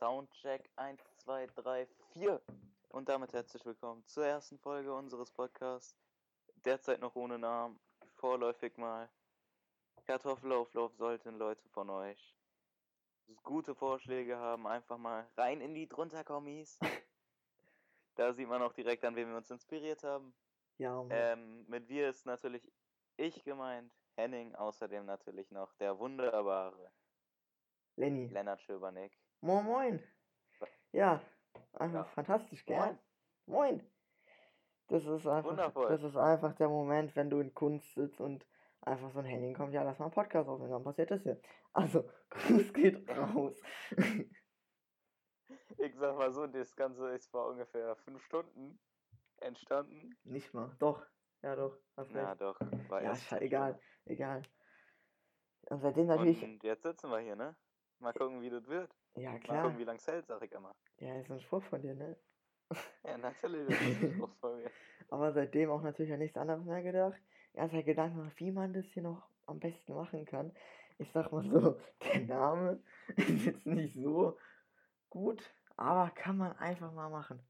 Soundcheck 1, 2, 3, 4. Und damit herzlich willkommen zur ersten Folge unseres Podcasts. Derzeit noch ohne Namen. Vorläufig mal. Kartoffelauflauf sollten Leute von euch gute Vorschläge haben, einfach mal rein in die drunterkommis. da sieht man auch direkt an, wem wir uns inspiriert haben. Ja, Ähm, mit wir ist natürlich ich gemeint, Henning, außerdem natürlich noch der wunderbare Lenny. Lennart Schöbernick. Moin, moin. Ja, einfach Ja. fantastisch, gell? Moin. Das ist einfach, Wundervoll. das ist einfach der Moment, wenn du in Kunst sitzt und einfach so ein Henning kommt, ja, lass mal einen Podcast aufnehmen, dann passiert das hier. Also, Gruß geht raus. Ich sag mal so, das Ganze ist vor ungefähr fünf Stunden entstanden. Nicht mal, doch, ja doch, hast Ja, recht. doch. War Ja, erst egal, egal. Und seitdem natürlich, Und jetzt sitzen wir hier, ne? Mal gucken, wie das wird. Ja Mal klar, gucken, wie lange es hält, sag ich immer. ja, ist ein Spruch von dir, ne? Ja, natürlich. Ist ein Spruch von mir. Aber seitdem auch natürlich an nichts anderes mehr gedacht. Erster Gedanke, wie man das hier noch am besten machen kann. Ich sag mal so, der Name ist jetzt nicht so gut, aber kann man einfach mal machen.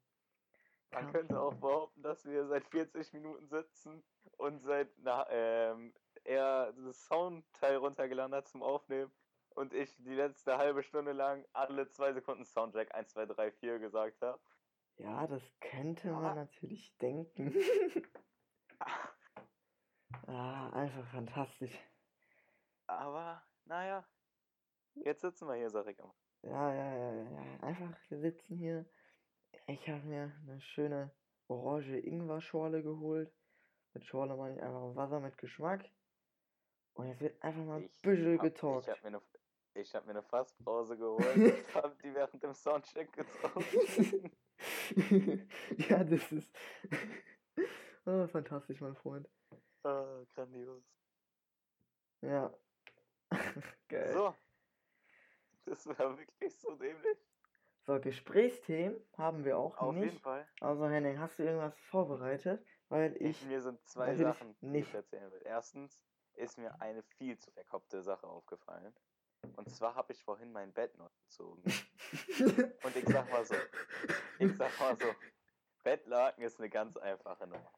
Man könnte auch behaupten, dass wir seit 40 Minuten sitzen und seit na, ähm, er das Soundteil runtergeladen hat zum Aufnehmen und ich die letzte halbe Stunde lang alle zwei Sekunden Soundtrack 1, 2, 3, 4 gesagt habe. Ja, das könnte man Aber- natürlich denken. ah, einfach fantastisch. Aber, naja, jetzt sitzen wir hier, sag ich immer. Ja, ja, ja, ja. Einfach, wir sitzen hier. Ich habe mir eine schöne orange Ingwer-Schorle geholt. Mit Schorle meine ich einfach Wasser mit Geschmack. Und jetzt wird einfach mal ein bisschen hab, ich getalkt. habe mir ich hab mir eine Fasspause geholt und hab die während dem Soundcheck gezogen. ja, das ist oh, fantastisch, mein Freund. ah, grandios. Ja. Geil. So. Das war wirklich so dämlich. So, Gesprächsthemen haben wir auch Auf nicht. jeden Fall. Also Henning, hast du irgendwas vorbereitet? Weil ich Mir sind zwei Sachen, die nicht. ich erzählen will. Erstens ist mir eine viel zu verkopfte Sache aufgefallen. Und zwar habe ich vorhin mein Bett neu gezogen. Und ich sag mal so, ich sag mal so, Bettlaken ist eine ganz einfache Nummer.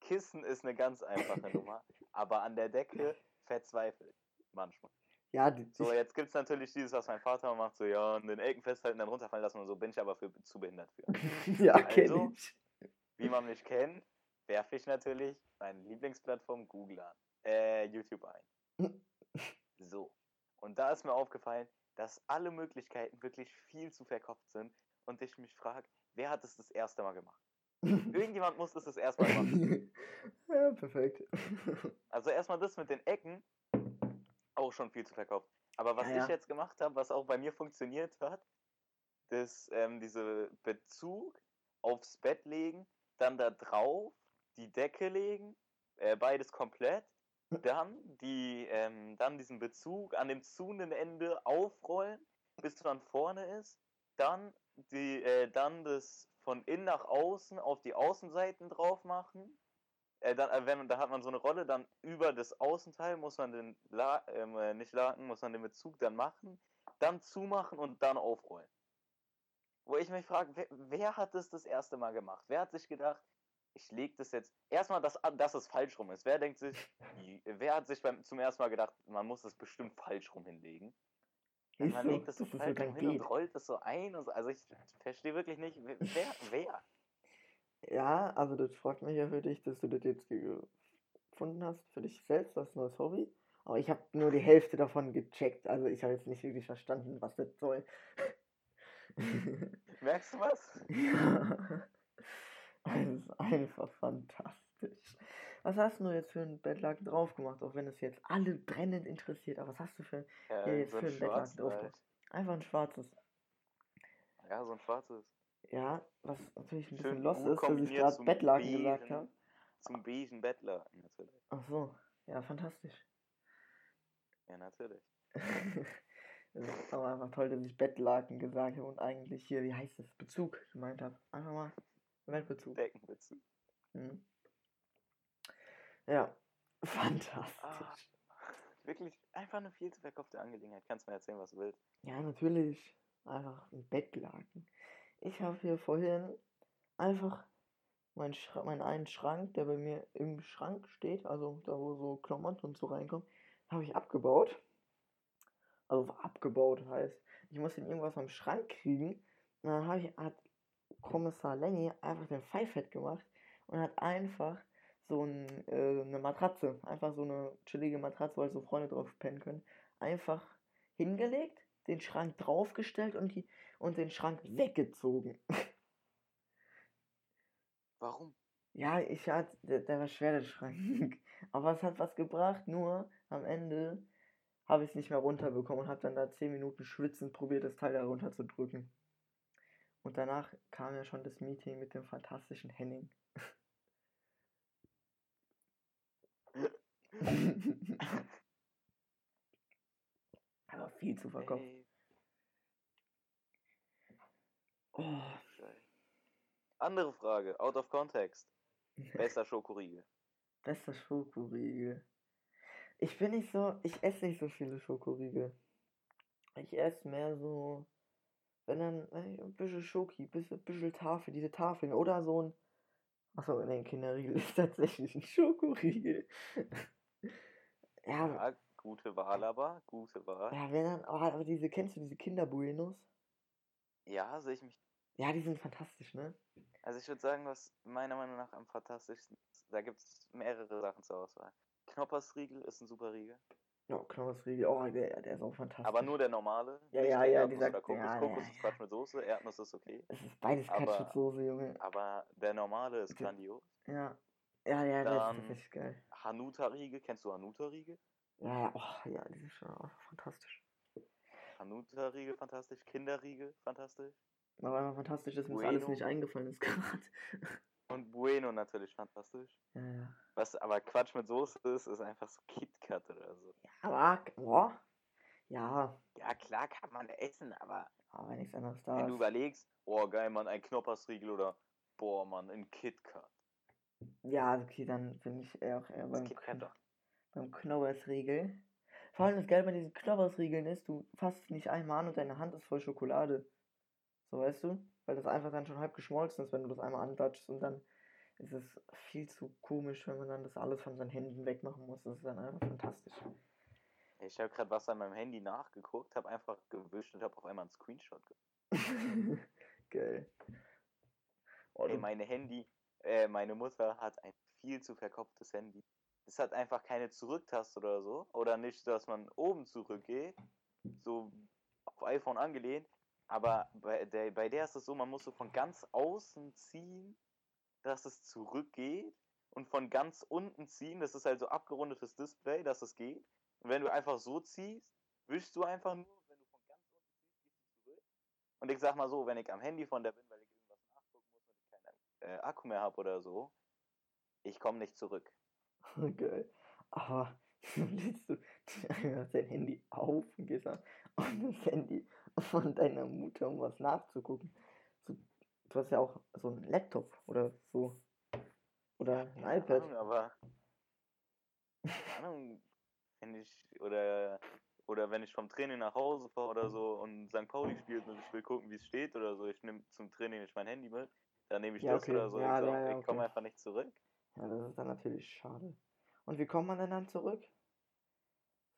Kissen ist eine ganz einfache Nummer. Aber an der Decke verzweifelt manchmal. ja, So, jetzt gibt es natürlich dieses, was mein Vater macht, so, ja, an den Ecken festhalten, dann runterfallen lassen und so, bin ich aber für zu behindert für. ja, Also, ich. Wie man mich kennt, werfe ich natürlich meine Lieblingsplattform Google an, äh, YouTube ein. So. Und da ist mir aufgefallen, dass alle Möglichkeiten wirklich viel zu verkopft sind und ich mich frage, wer hat es das erste Mal gemacht? Irgendjemand muss es das erste Mal machen. ja, perfekt. Also erstmal das mit den Ecken, auch schon viel zu verkopft. Aber was ja. ich jetzt gemacht habe, was auch bei mir funktioniert hat, ist ähm, diese Bezug aufs Bett legen, dann da drauf die Decke legen, äh, beides komplett, dann die, ähm, dann diesen Bezug an dem zuhenden Ende aufrollen, bis dann vorne ist, dann die, äh, dann das von innen nach außen auf die Außenseiten drauf machen, äh, dann, äh, wenn da hat man so eine Rolle, dann über das Außenteil muss man den, La ähm, äh, nicht Laken, muss man den Bezug dann machen, dann zumachen und dann aufrollen. Wo ich mich frage, wer, wer hat das das erste Mal gemacht? Wer hat sich gedacht, ich lege das jetzt, erstmal, dass, dass es falsch rum ist. Wer denkt sich, wer hat sich beim, zum ersten Mal gedacht, man muss das bestimmt falsch rum hinlegen? Ist man legt das so so falsch rum hin und rollt das so ein. Und so. Also ich verstehe wirklich nicht, wer, wer? Ja, also das freut mich ja für dich, dass du das jetzt ge- gefunden hast, für dich selbst, das neues Hobby. Aber ich habe nur die Hälfte davon gecheckt, also ich habe jetzt nicht wirklich verstanden, was das soll. Merkst du was? ja, es ist einfach fantastisch. Was hast du jetzt für ein Bettlaken drauf gemacht, auch wenn es jetzt alle brennend interessiert, aber was hast du für Ja, Ja, jetzt so für ein ein Bettlaken drauf halt. gemacht? Einfach ein schwarzes. Ja, so ein schwarzes. Ja, was natürlich ein bisschen Schön gut ist, dass ich gerade Bettlaken gesagt beigen- habe. Zum beigen Bettlaken, natürlich. Ach so, ja, fantastisch. Ja, natürlich. Es ist aber einfach toll, dass ich Bettlaken gesagt habe und eigentlich hier, wie heißt das, Bezug gemeint habe. Einfach mal Weltbezug. Deckenbezug. Mhm. Ja, Ah, fantastisch. wirklich einfach eine viel zu verkaufte Angelegenheit. Kannst mir erzählen, was du willst. Ja, natürlich. einfach ein Bettlaken. Ich habe hier vorhin einfach meinen, Schra meinen einen Schrank, der bei mir im Schrank steht, also da wo so Klamotten und so reinkommen, habe ich abgebaut. Also abgebaut heißt, ich muss ihn irgendwas am Schrank kriegen. Und dann habe ich, hat Kommissar Lenny einfach den Pfeifett gemacht und hat einfach so ein, äh, eine Matratze, einfach so eine chillige Matratze, weil so Freunde drauf pennen können, einfach hingelegt, den Schrank draufgestellt und, die, und den Schrank weggezogen. Warum? Ja, ich hatte, der, der war schwer, der Schrank. Aber es hat was gebracht, nur am Ende habe ich es nicht mehr runterbekommen und habe dann da 10 Minuten schwitzend probiert, das Teil da runterzudrücken. Und danach kam ja schon das Meeting mit dem fantastischen Henning. Aber viel zu verkauft. Ey, Oh. Andere Frage, out of context. Bester Schokoriegel. bester Schokoriegel. Ich bin nicht so, ich esse nicht so viele Schokoriegel. Ich esse mehr so, wenn dann ein bisschen Schoki, ein bisschen, bisschen Tafel, diese Tafeln oder so ein, achso, nee, ein Kinderriegel ist tatsächlich ein Schokoriegel. ja, Ja, gute Wahl aber, gute Wahl. ja, wenn dann, oh, aber diese, kennst du diese Kinderbuenos? Ja, sehe ich mich. Ja, die sind fantastisch, ne? Also ich würde sagen, was meiner Meinung nach am fantastischsten ist, da gibt es mehrere Sachen zur Auswahl. Knoppersriegel ist ein super Riegel, Ja, Knoppersriegel, oh, der, der ist auch fantastisch. aber nur der normale. Ja, ja, ja, dieser- oder Kokos. ja, Kokos ja, ist Quatsch mit Soße, Erdnuss ist okay. Es ist beides aber- Ketchup Soße, Junge. Aber der normale ist grandios. Ja. Ja, ja, der ist Dann- tatsächlich geil. Hanuta-Riegel, kennst du Hanuta-Riegel? Ja, ja, oh, ja, die sind schon auch fantastisch. Hanuta-Riegel fantastisch, Kinderriegel fantastisch. Aber fantastisch ist mir alles nicht eingefallen ist gerade. Und Bueno natürlich fantastisch. Ja, ja. Was aber Quatsch mit Soße ist, ist einfach so KitKat oder so. Aber, boah. Ja, Ja, klar kann man essen, aber aber nichts anderes da wenn du überlegst, oh geil, Mann, ein Knoppersriegel oder boah, Mann, ein KitKat. Ja, okay, dann finde ich eher auch eher beim, Kn doch. beim Knobbersriegel. Vor allem das Geil bei diesen Knobbersriegeln ist, du fasst es nicht einmal an und deine Hand ist voll Schokolade. So, weißt du? Weil das einfach dann schon halb geschmolzen ist, wenn du das einmal antatschst und dann ist es viel zu komisch, wenn man dann das alles von seinen Händen wegmachen muss. Das ist dann einfach fantastisch. Ich habe gerade was an meinem Handy nachgeguckt, habe einfach gewischt und habe auf einmal einen Screenshot gemacht. Geil. Oh, Ey, meine Handy, äh, meine Mutter hat ein viel zu verkopftes Handy. Es hat einfach keine Zurücktaste oder so. Oder nicht, dass man oben zurückgeht. So auf iPhone angelehnt. Aber bei der, bei der ist es so, man muss so von ganz außen ziehen, dass es zurückgeht. Und von ganz unten ziehen, das ist halt so abgerundetes Display, dass es geht. Und wenn du einfach so ziehst, wischst du einfach nur, wenn du von ganz unten ziehst, gehst du zurück. Und ich sag mal so, wenn ich am Handy von der bin, weil ich irgendwas nachgucken muss und ich keinen äh, Akku mehr habe oder so, ich komme nicht zurück. Geil. Aber lädst du dein Handy auf und gehst an und das Handy von deiner Mutter, um was nachzugucken. So, du hast ja auch so einen Laptop oder so. Oder ein Keine iPad. Ahnung, aber keine Ahnung, wenn ich oder oder wenn ich vom Training nach Hause fahre oder so und St. Pauli spielt und ich will gucken, wie es steht oder so, ich nehme zum Training nicht mein Handy mit, dann nehme ich Ja, das okay. oder so. Ja, ich ja, ja, ich komme okay. einfach nicht zurück. Ja, das ist dann natürlich schade. Und wie kommt man denn dann zurück?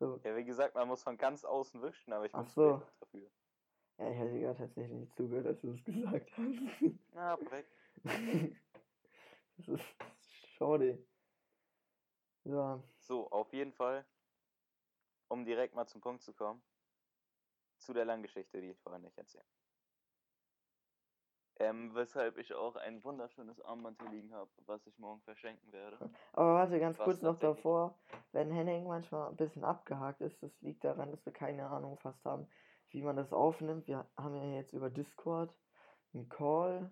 So, Ja, wie gesagt, man muss von ganz außen wischen, aber ich bin Ach zu so. dafür. Ja, ich hätte gerade tatsächlich nicht zugehört, dass du es gesagt hast. Na, perfekt. das ist schade. Ja, So, auf jeden Fall, um direkt mal zum Punkt zu kommen, zu der langen Geschichte, die ich vorhin nicht erzähle. Ähm, weshalb ich auch ein wunderschönes Armband hier liegen habe, was ich morgen verschenken werde. Aber warte, ganz Was kurz noch davor. Wenn Henning manchmal ein bisschen abgehakt ist, das liegt daran, dass wir keine Ahnung fast haben, wie man das aufnimmt. Wir haben ja jetzt über Discord einen Call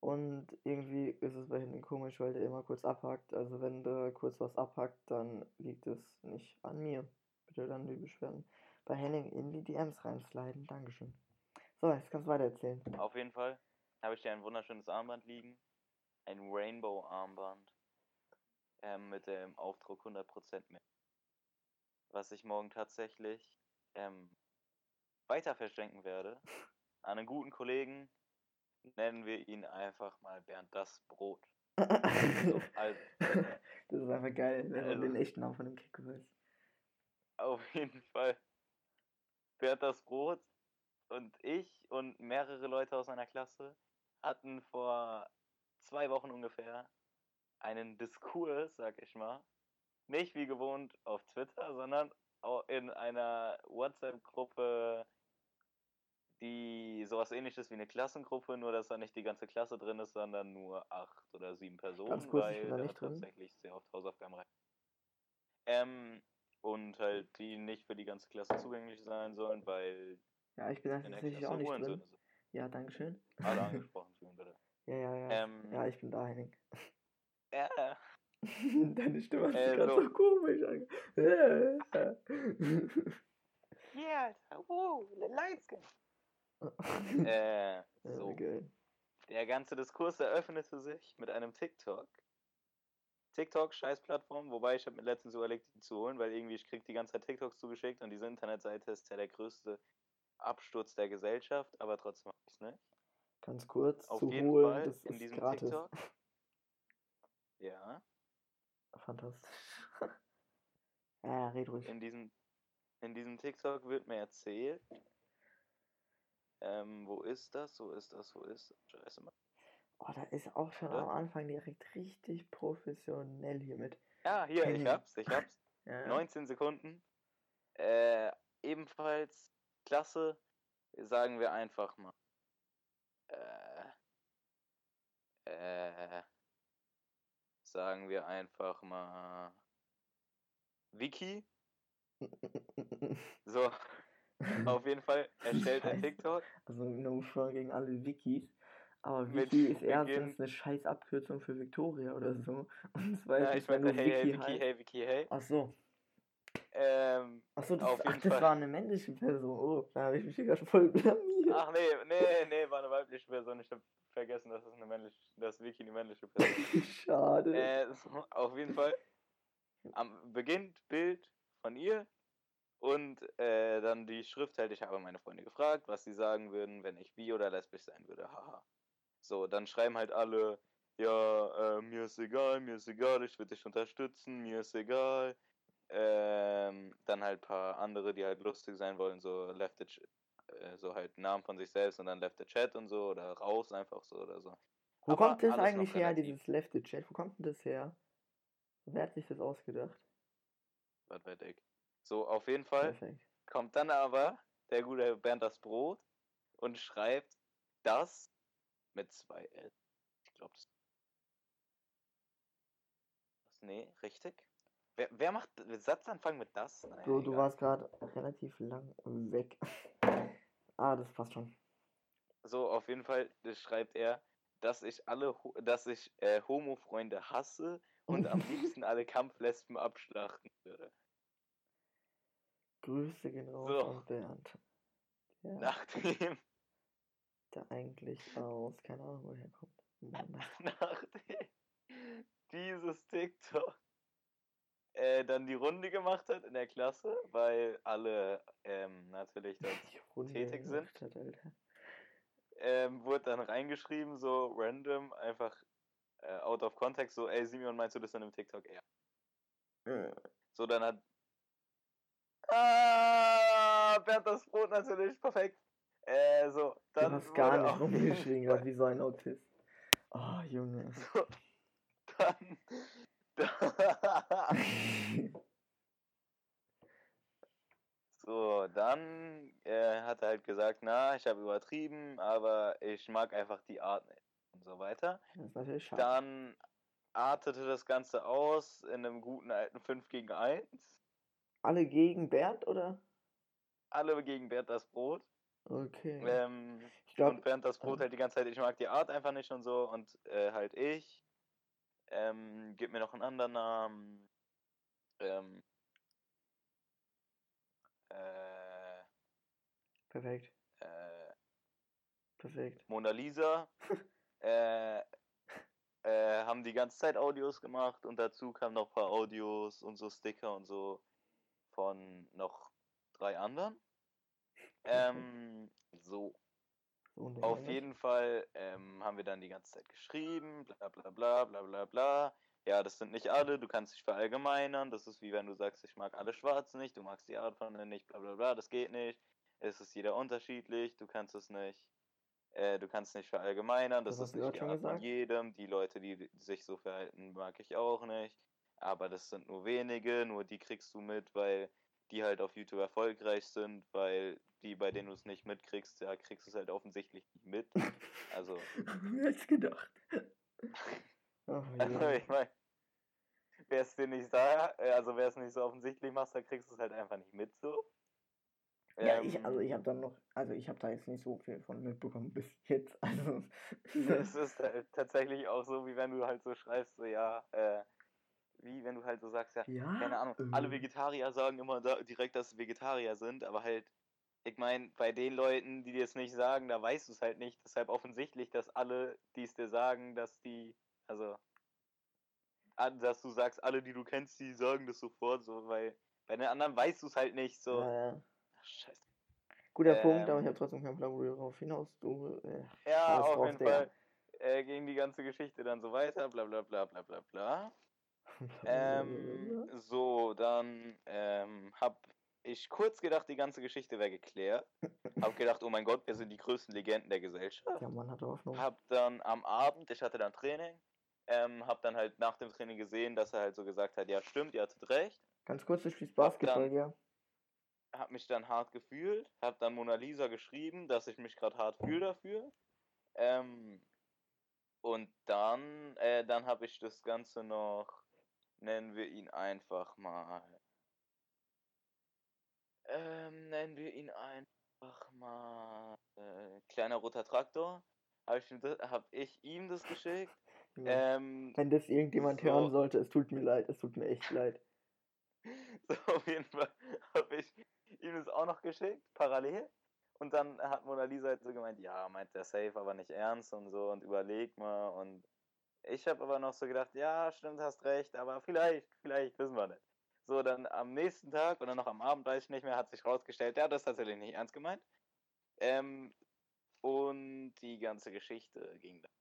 und irgendwie ist es bei Henning komisch, weil der immer kurz abhakt. Also wenn der kurz was abhackt, dann liegt es nicht an mir. Bitte dann die Beschwerden bei Henning in die DMs reinsliden. Dankeschön. So, jetzt kannst du weiter erzählen. Auf jeden Fall habe ich hier ein wunderschönes Armband liegen. Ein Rainbow-Armband. Ähm, mit dem Aufdruck 100% mehr. Was ich morgen tatsächlich ähm, weiter verschenken werde. an einen guten Kollegen, nennen wir ihn einfach mal Bernd das Brot. das Also, ist einfach geil, wenn Also- den echten Namen von dem Kicker weiß. auf jeden Fall Bernd das Brot und ich und mehrere Leute aus meiner Klasse hatten vor zwei Wochen ungefähr einen Diskurs, sag ich mal. Nicht wie gewohnt auf Twitter, sondern in einer WhatsApp-Gruppe, die sowas ähnliches wie eine Klassengruppe, nur dass da nicht die ganze Klasse drin ist, sondern nur acht oder sieben Personen, Ganz kurz, weil da tatsächlich sehr oft Hausaufgaben rein. Ähm, und halt die nicht für die ganze Klasse zugänglich sein sollen, weil Ja, ich bin da tatsächlich auch nicht drin. sind. Ja, dankeschön. Alle angesprochen fühlen, bitte. Ja, ja, ja. Ähm, ja, ich bin da, Henning. Ja, Deine Stimme hat sich Äh, gerade so. so komisch ange... yeah, Alter, wow, Lightskin. Äh, so. Der ganze Diskurs eröffnete sich mit einem TikTok. TikTok, scheiß Plattform, wobei ich habe mir letztens überlegt, die zu holen, weil irgendwie ich krieg die ganze Zeit TikToks zugeschickt und diese Internetseite ist ja der größte Absturz der Gesellschaft, aber trotzdem mach ich's nicht. Ganz kurz Auf zu jeden holen, Fall das in ist diesem gratis. TikTok. Ja, Fantastisch. ja, red ruhig. in diesem, in diesem TikTok wird mir erzählt, ähm, wo ist das, wo ist das, wo ist das? Scheiße, Mann. Oh, da ist auch schon Ja. am Anfang direkt richtig professionell hier mit. Ja, hier, ich hab's, ich hab's. Ja, 19 Sekunden. Äh, ebenfalls klasse, sagen wir einfach mal. Äh, äh, sagen wir einfach mal. Wiki. So, auf jeden Fall erstellt Scheiße. TikTok. Also no front gegen alle Wikis. Aber Wiki ist erstens eine scheiß Abkürzung für Victoria oder so. Und Ja, zweitens, ich wenn meinte, du hey, hey, Wiki Wiki, heißt. hey, Wiki, hey. Ach so. Ähm, Ach so, das, Auf ach, jeden das Fall. war eine männliche Person. Oh, da habe ich mich hier gerade voll blamiert. ach nee, nee, nee, war eine weibliche Person. Ich hab vergessen, dass es eine männliche, dass Wiki eine männliche Person ist. Schade. Äh, so, auf jeden Fall. Am beginnt Bild von ihr und äh, dann die Schrift halt, ich habe meine Freunde gefragt, was sie sagen würden, wenn ich bi oder lesbisch sein würde. Haha. So, dann schreiben halt alle, ja, äh, mir ist egal, mir ist egal, ich würde dich unterstützen, mir ist egal. Ähm, dann halt paar andere, die halt lustig sein wollen, so left the äh, so halt Namen von sich selbst und dann left the chat und so oder raus einfach so oder so. Wo aber kommt das eigentlich her, dieses Left the Chat? Wo kommt denn das her? Wer hat sich das ausgedacht? Was weiß ich. So, auf jeden Fall. Perfekt. kommt dann aber der gute Bernd das Brot und schreibt das mit zwei L. Ich glaube, das. Nee, richtig? Wer, wer macht Satzanfang mit das? Naja, Bro, du warst gerade relativ lang weg. ah, das passt schon. So, auf jeden Fall schreibt er, dass ich alle, dass ich äh, Homo-Freunde hasse und am liebsten alle Kampflesben abschlachten würde. Grüße gehen raus So. an Bernd. Ja, Nachdem, der eigentlich aus, keine Ahnung, woher kommt. Mann. nachdem dieses TikTok äh, dann die Runde gemacht hat in der Klasse, weil alle ähm, natürlich Runde tätig sind. hat, Alter. ähm, wurde dann reingeschrieben, so random, einfach äh, out of context, so, ey Simeon, meinst du das in einem TikTok? Ja. So, dann hat. Ah, Bernd das Brot natürlich, perfekt. Äh, so, Du dann. hast gar nicht rumgeschrien, gerade wie so ein Autist. Oh, Junge. So, dann. so, dann äh, hat er halt gesagt, na, ich habe übertrieben, aber ich mag einfach die Art und so weiter. Das ist natürlich schade. Dann artete das Ganze aus in einem guten alten 5 gegen 1. Alle gegen Bernd, oder? Alle gegen Bernd das Brot. Okay. Ähm, ich glaube, und Bernd das Brot äh. halt die ganze Zeit, ich mag die Art einfach nicht und so. Und äh, halt ich. Ähm, gib mir noch einen anderen Namen. Ähm, äh, perfekt. äh, Perfekt. Mona Lisa. äh, äh, haben die ganze Zeit Audios gemacht und dazu kamen noch ein paar Audios und so Sticker und so von noch drei anderen. Ähm, so. und Auf ähnlich. jeden Fall ähm, haben wir dann die ganze Zeit geschrieben, bla bla bla bla bla bla. Ja, das sind nicht alle, du kannst dich verallgemeinern. Das ist wie wenn du sagst, ich mag alle Schwarzen nicht, du magst die Art von denen nicht, bla bla bla, das geht nicht. Es ist jeder unterschiedlich, du kannst es nicht, äh, du kannst nicht verallgemeinern, das, Das ist nicht die Art von jedem. Die Leute, die sich so verhalten, mag ich auch nicht. Aber das sind nur wenige, nur die kriegst du mit, weil die halt auf YouTube erfolgreich sind, weil die, bei denen du es nicht mitkriegst, ja, kriegst du es halt offensichtlich nicht mit. Also, Wer hätte gedacht? Ach, also ich meine, wer es dir nicht sagt, also wer es nicht so offensichtlich macht, dann kriegst du es halt einfach nicht mit so. Ja, ich, also Ähm, ich habe dann noch, also ich habe da jetzt nicht so viel von mitbekommen bis jetzt. Also es ist halt tatsächlich auch so, wie wenn du halt so schreibst, so ja, äh, wie wenn du halt so sagst, ja, ja, keine Ahnung, alle äh, Vegetarier sagen immer da, direkt, dass sie Vegetarier sind, aber halt, ich meine, bei den Leuten, die dir es nicht sagen, da weißt du es halt nicht. Deshalb offensichtlich, dass alle, die es dir sagen, dass die, also, dass du sagst, alle, die du kennst, die sagen das sofort, so, weil bei den anderen weißt du es halt nicht, so. ja, ja. Ach, scheiße. Guter Punkt, aber ich Ähm, habe trotzdem keinen Plan, wo du darauf hinaus. Du, äh, Ja, auf jeden. Fall äh, ging die ganze Geschichte dann so weiter, bla bla bla bla bla bla. Ähm, so, dann ähm, hab ich kurz gedacht, die ganze Geschichte wäre geklärt. Hab gedacht, oh mein Gott, wir sind die größten Legenden der Gesellschaft. Der Mann hatte Hoffnung. Hab dann am Abend, ich hatte dann Training, ähm, hab dann halt nach dem Training gesehen, dass er halt so gesagt hat, ja stimmt, ihr hattet recht. Ganz kurz, du spielst Basketball, dann- ja. Hab mich dann hart gefühlt, hab dann Mona Lisa geschrieben, dass ich mich gerade hart fühle dafür. Ähm, und dann, äh, dann habe ich das Ganze noch, nennen wir ihn einfach mal, ähm, nennen wir ihn einfach mal, äh, kleiner roter Traktor. Habe ich, ihm das- hab ich ihm das geschickt. Junge. Ähm, Wenn das irgendjemand so. hören sollte, es tut mir leid, es tut mir echt leid. So, auf jeden Fall habe ich ihm das auch noch geschickt, parallel. Und dann hat Mona Lisa halt so gemeint, ja, meint der safe, aber nicht ernst und so und überleg mal. Und ich habe aber noch so gedacht, ja, stimmt, hast recht, aber vielleicht, vielleicht, wissen wir nicht. So, dann am nächsten Tag oder noch am Abend, weiß ich nicht mehr, hat sich rausgestellt, ja, das ist tatsächlich nicht ernst gemeint. Ähm, und die ganze Geschichte ging dann.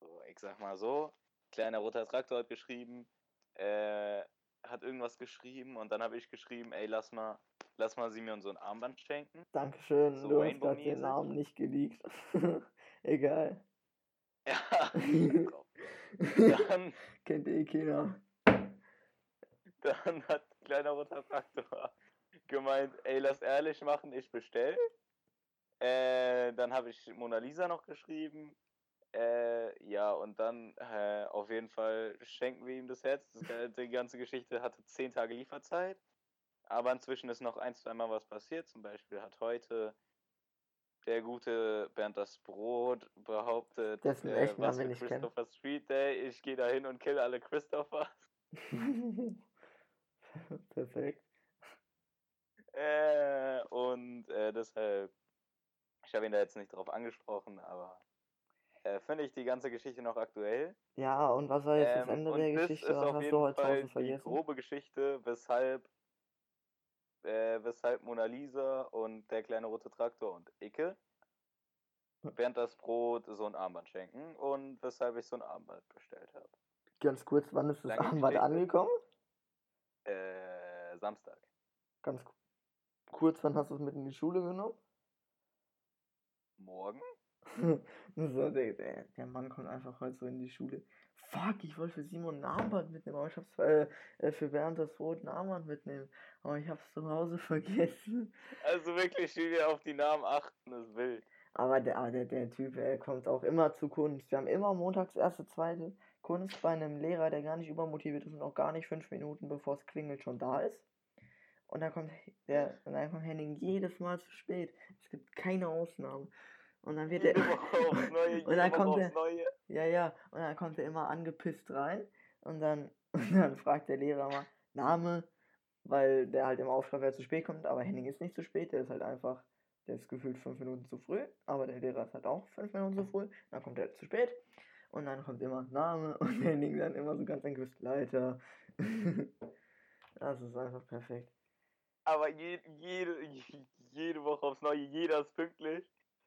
So, ich sag mal so, kleiner roter Traktor hat geschrieben, äh, hat irgendwas geschrieben und dann habe ich geschrieben, ey, lass mal, lass mal sie mir so ein Armband schenken. Dankeschön, So du hast den Namen nicht geleakt. Egal. Ja, dann, Kennt eh keiner. dann hat kleiner roter Traktor gemeint, ey, lass ehrlich machen, ich bestell. Äh, dann habe ich Mona Lisa noch geschrieben. Äh, ja, und dann äh, auf jeden Fall schenken wir ihm das Herz. Das, die ganze Geschichte hatte zehn Tage Lieferzeit. Aber inzwischen ist noch ein, zweimal was passiert. Zum Beispiel hat heute der gute Bernd das Brot behauptet, Dessen äh, echten was Namen wir für. Christopher Street Day. Ich gehe da hin und kill alle Christophers. Perfekt. Äh, und äh, deshalb, ich habe ihn da jetzt nicht drauf angesprochen, aber äh, finde ich die ganze Geschichte noch aktuell. Ja, und was war jetzt das Ähm, Ende und der das Geschichte? ist Was auf jeden Fall die grobe Geschichte, weshalb, äh, weshalb Mona Lisa und der kleine rote Traktor und Icke während das Brot so ein Armband schenken und weshalb ich so ein Armband bestellt habe. Ganz kurz, wann ist das Lange Armband angekommen? Äh, Samstag. Ganz ku- kurz, wann hast du es mit in die Schule genommen? Morgen? so, der, der Mann kommt einfach heute so in die Schule. Fuck, ich wollte für Simon ein Armband mitnehmen, aber ich hab's äh, äh, für Bernd das Brot ein Armband mitnehmen. Aber ich hab's zu Hause vergessen. Also wirklich, wie wir auf die Namen achten, ist wild. Aber der, der, der Typ, er kommt auch immer zu Kunst. Wir haben immer montags erste, zweite Kunst bei einem Lehrer, der gar nicht übermotiviert ist und auch gar nicht fünf Minuten bevor es klingelt schon da ist. Und dann kommt der, und dann kommt Henning jedes Mal zu spät. Es gibt keine Ausnahme. Und dann wird er. Neue, und dann kommt er. Ja, ja. Und dann kommt er immer angepisst rein. Und dann, und dann fragt der Lehrer mal Name, weil der halt immer aufschreibt, wer zu spät kommt. Aber Henning ist nicht zu spät. Der ist halt einfach, der ist gefühlt fünf Minuten zu früh. Aber der Lehrer ist halt auch fünf Minuten zu früh. Dann kommt er zu spät. Und dann kommt immer Name. Und Henning dann immer so ganz angepisst Leiter. das ist einfach perfekt. Aber je, jede, je- jede Woche aufs Neue, jeder ist pünktlich.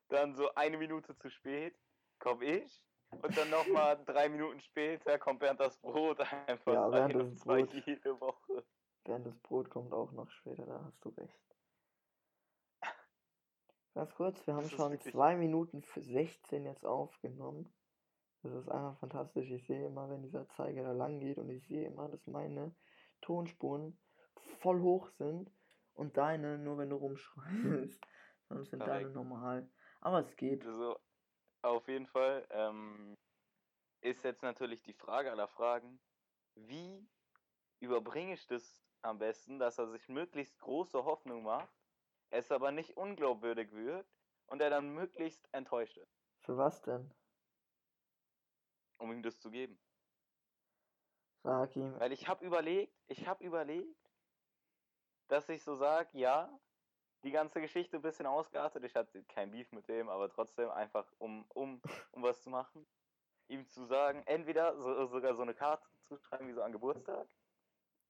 Da dann so eine Minute zu spät komme ich und dann nochmal drei Minuten später kommt Bernd das Brot einfach Ja, ein Bernd und das zwei Brot. jede Woche. Während das Brot kommt auch noch später, da hast du recht. Ganz kurz, wir haben schon wirklich- 2 Minuten für 16 jetzt aufgenommen. Das ist einfach fantastisch. Ich sehe immer, wenn dieser Zeiger da lang geht und ich sehe immer, dass meine Tonspuren voll hoch sind und deine nur, wenn du rumschreist. Sonst sind deine Korrekt. normal. Aber es geht. Also auf jeden Fall ähm, ist jetzt natürlich die Frage aller Fragen, wie überbringe ich das am besten, dass er sich möglichst große Hoffnung macht, es aber nicht unglaubwürdig wirkt und er dann möglichst enttäuscht ist, Für was denn? um ihm das zu geben. Sag ihm. Weil ich habe überlegt, ich habe überlegt, dass ich so sage, ja, die ganze Geschichte ein bisschen ausgeartet. Ich hatte kein Beef mit dem, aber trotzdem einfach, um, um, um was zu machen, ihm zu sagen, entweder so, sogar so eine Karte zu schreiben wie so an Geburtstag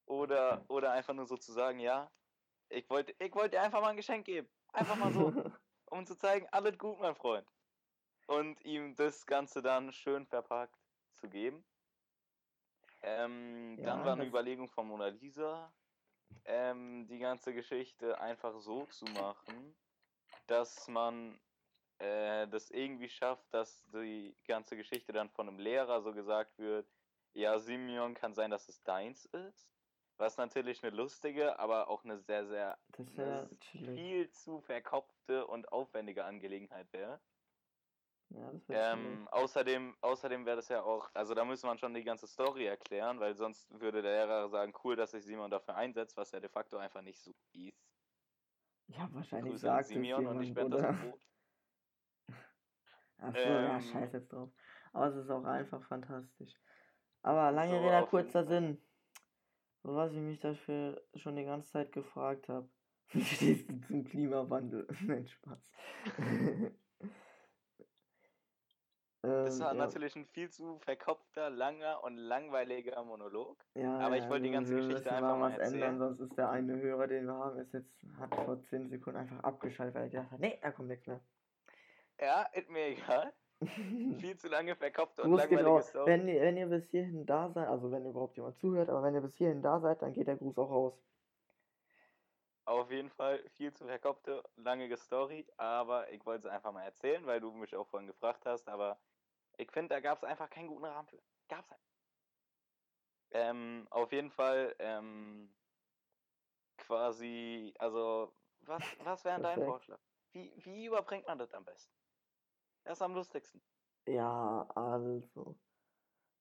oder, oder einfach nur so zu sagen, ja, ich wollte ich wollte dir einfach mal ein Geschenk geben. Einfach mal so, um zu zeigen, alles gut, mein Freund. Und ihm das Ganze dann schön verpackt zu geben. Ähm, dann Ja, war eine Überlegung von Mona Lisa, ähm, die ganze Geschichte einfach so zu machen, dass man äh, das irgendwie schafft, dass die ganze Geschichte dann von einem Lehrer so gesagt wird, ja, Simeon kann sein, dass es deins ist. Was natürlich eine lustige, aber auch eine sehr, sehr eine viel zu verkopfte und aufwendige Angelegenheit wäre. Ja. Ähm, außerdem außerdem wäre das ja auch, also da müsste man schon die ganze Story erklären, weil sonst würde der Lehrer sagen, cool, dass sich Simon dafür einsetzt, was ja de facto einfach nicht so ist. Ja, wahrscheinlich Grüße sagt Simeon und ich werde das? Brot. Achso, ja, Ähm. scheiß jetzt drauf. Aber es ist auch einfach fantastisch. Aber lange So, Rede, kurzer. Sinn. So was ich mich dafür schon die ganze Zeit gefragt habe. Wie stehst du zum Klimawandel? Nein, Spaß. Das Ähm, war ja, natürlich ein viel zu verkopfter, langer und langweiliger Monolog. ja, aber ich wollte die ganze Geschichte einfach mal was ändern, erzählen. sonst ist der eine Hörer, den wir haben, ist jetzt, hat vor 10 Sekunden einfach abgeschaltet, weil er gedacht hat, nee, da kommt nichts mehr. Ja, ist mir egal. Viel zu lange verkopfte und Gruß geht langweilige raus. Story. Wenn ihr, wenn ihr bis hierhin da seid, also wenn überhaupt jemand zuhört, aber wenn ihr bis hierhin da seid, dann geht der Gruß auch raus. Auf jeden Fall viel zu verkopfte, lange Story, aber ich wollte es einfach mal erzählen, weil du mich auch vorhin gefragt hast, aber ich finde, da gab es einfach keinen guten Rahmen für. Gab's halt. Ähm, auf jeden Fall, ähm, quasi, also, was, was wäre dein. Vorschlag? Wie, wie überbringt man das am besten? Das ist am lustigsten. Ja, also.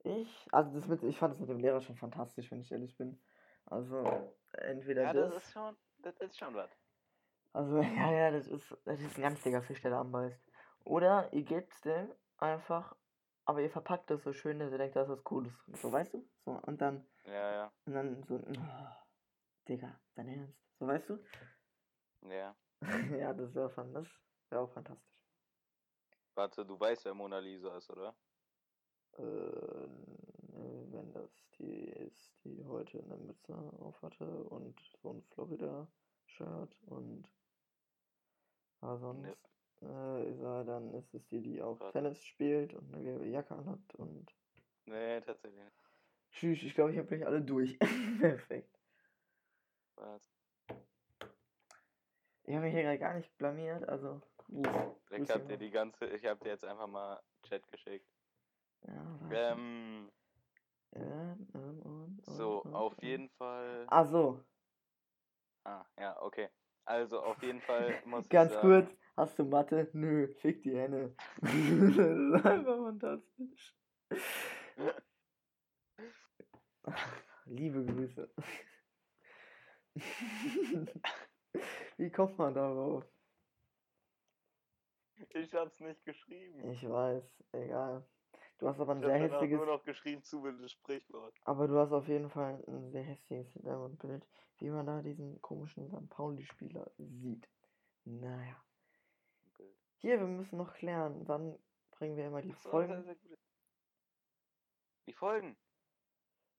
Ich, also das mit, ich fand das mit dem Lehrer schon fantastisch, wenn ich ehrlich bin. Also, entweder Ja, das. das ist schon, das ist schon was. Also, ja, ja, das ist, das ist ein ganz dicker Fisch, der da anbeißt. Oder ihr gebt's dem einfach, aber ihr verpackt das so schön, dass ihr denkt, da ist was Cooles drin. So, weißt du? So, und dann, Ja, ja, und dann so, oh, Digga, dein Ernst. So, weißt du? ja. ja, das wäre das wäre auch fantastisch. Warte, du weißt, wer Mona Lisa ist, oder? Äh, ne, wenn das die ist, die heute eine Mütze auf hatte und so ein Florida-Shirt und aber sonst Nip. äh, ist er, dann ist es die, die auch Warte. Tennis spielt und eine gelbe Jacke anhat und Nee, tatsächlich nicht. tschüss, ich glaube, ich habe euch alle durch. Perfekt. Warte. Ich habe mich hier gerade gar nicht blamiert, also. Ich Grüß hab dich dir die ganze, ich hab dir jetzt einfach mal Chat geschickt. Ja. Ähm, Ähm, ähm, und, so, und, auf und. jeden Fall. Ach so, Ah, ja, okay. Also auf jeden Fall muss Ganz ich sagen, kurz, hast du Mathe? Nö, fick die Henne. das ist einfach fantastisch. Liebe Grüße. Wie kommt man darauf? ich hab's nicht geschrieben. Ich weiß, egal. Du hast aber ein Ich sehr hässliches, nur noch geschrieben zu das Sprichwort. aber du hast auf jeden Fall ein sehr hässliches Hintergrundbild, wie man da diesen komischen St. Pauli-Spieler sieht. Naja. Hier, wir müssen noch klären, wann bringen wir immer die so, Folgen. Die Folgen.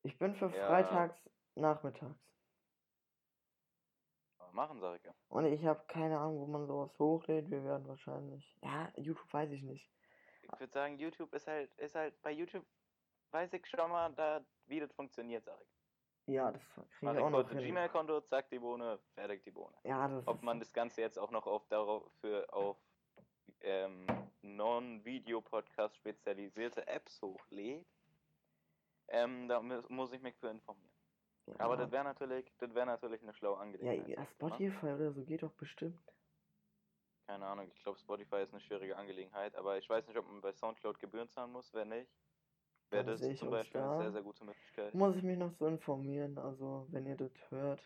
Ich bin für Ja. freitags nachmittags. machen, sag ich ja. Und ich habe keine Ahnung, wo man sowas hochlädt. Wir werden wahrscheinlich. Ja, YouTube weiß ich nicht. Ich würde sagen, YouTube ist halt, ist halt, bei YouTube weiß ich schon mal, da, wie das funktioniert, sag ich. Ja, das kriege ich auch noch hin. Gmail-Konto, zack, die Bohne, fertig die Bohne. Ja, das Ob man das Ganze jetzt auch noch auf darauf für auf ähm, Non-Video-Podcast spezialisierte Apps hochlädt, ähm, da mu- muss ich mich für informieren. Aber ja, das wäre natürlich, das wäre natürlich eine schlaue Angelegenheit. ja. Spotify oder so geht doch bestimmt. Keine Ahnung, ich glaube Spotify ist eine schwierige Angelegenheit, aber ich weiß nicht, ob man bei Soundcloud Gebühren zahlen muss, wenn nicht. Wäre das zum Beispiel eine sehr, sehr gute Möglichkeit. Muss ich mich noch so informieren. Also, wenn ihr das hört,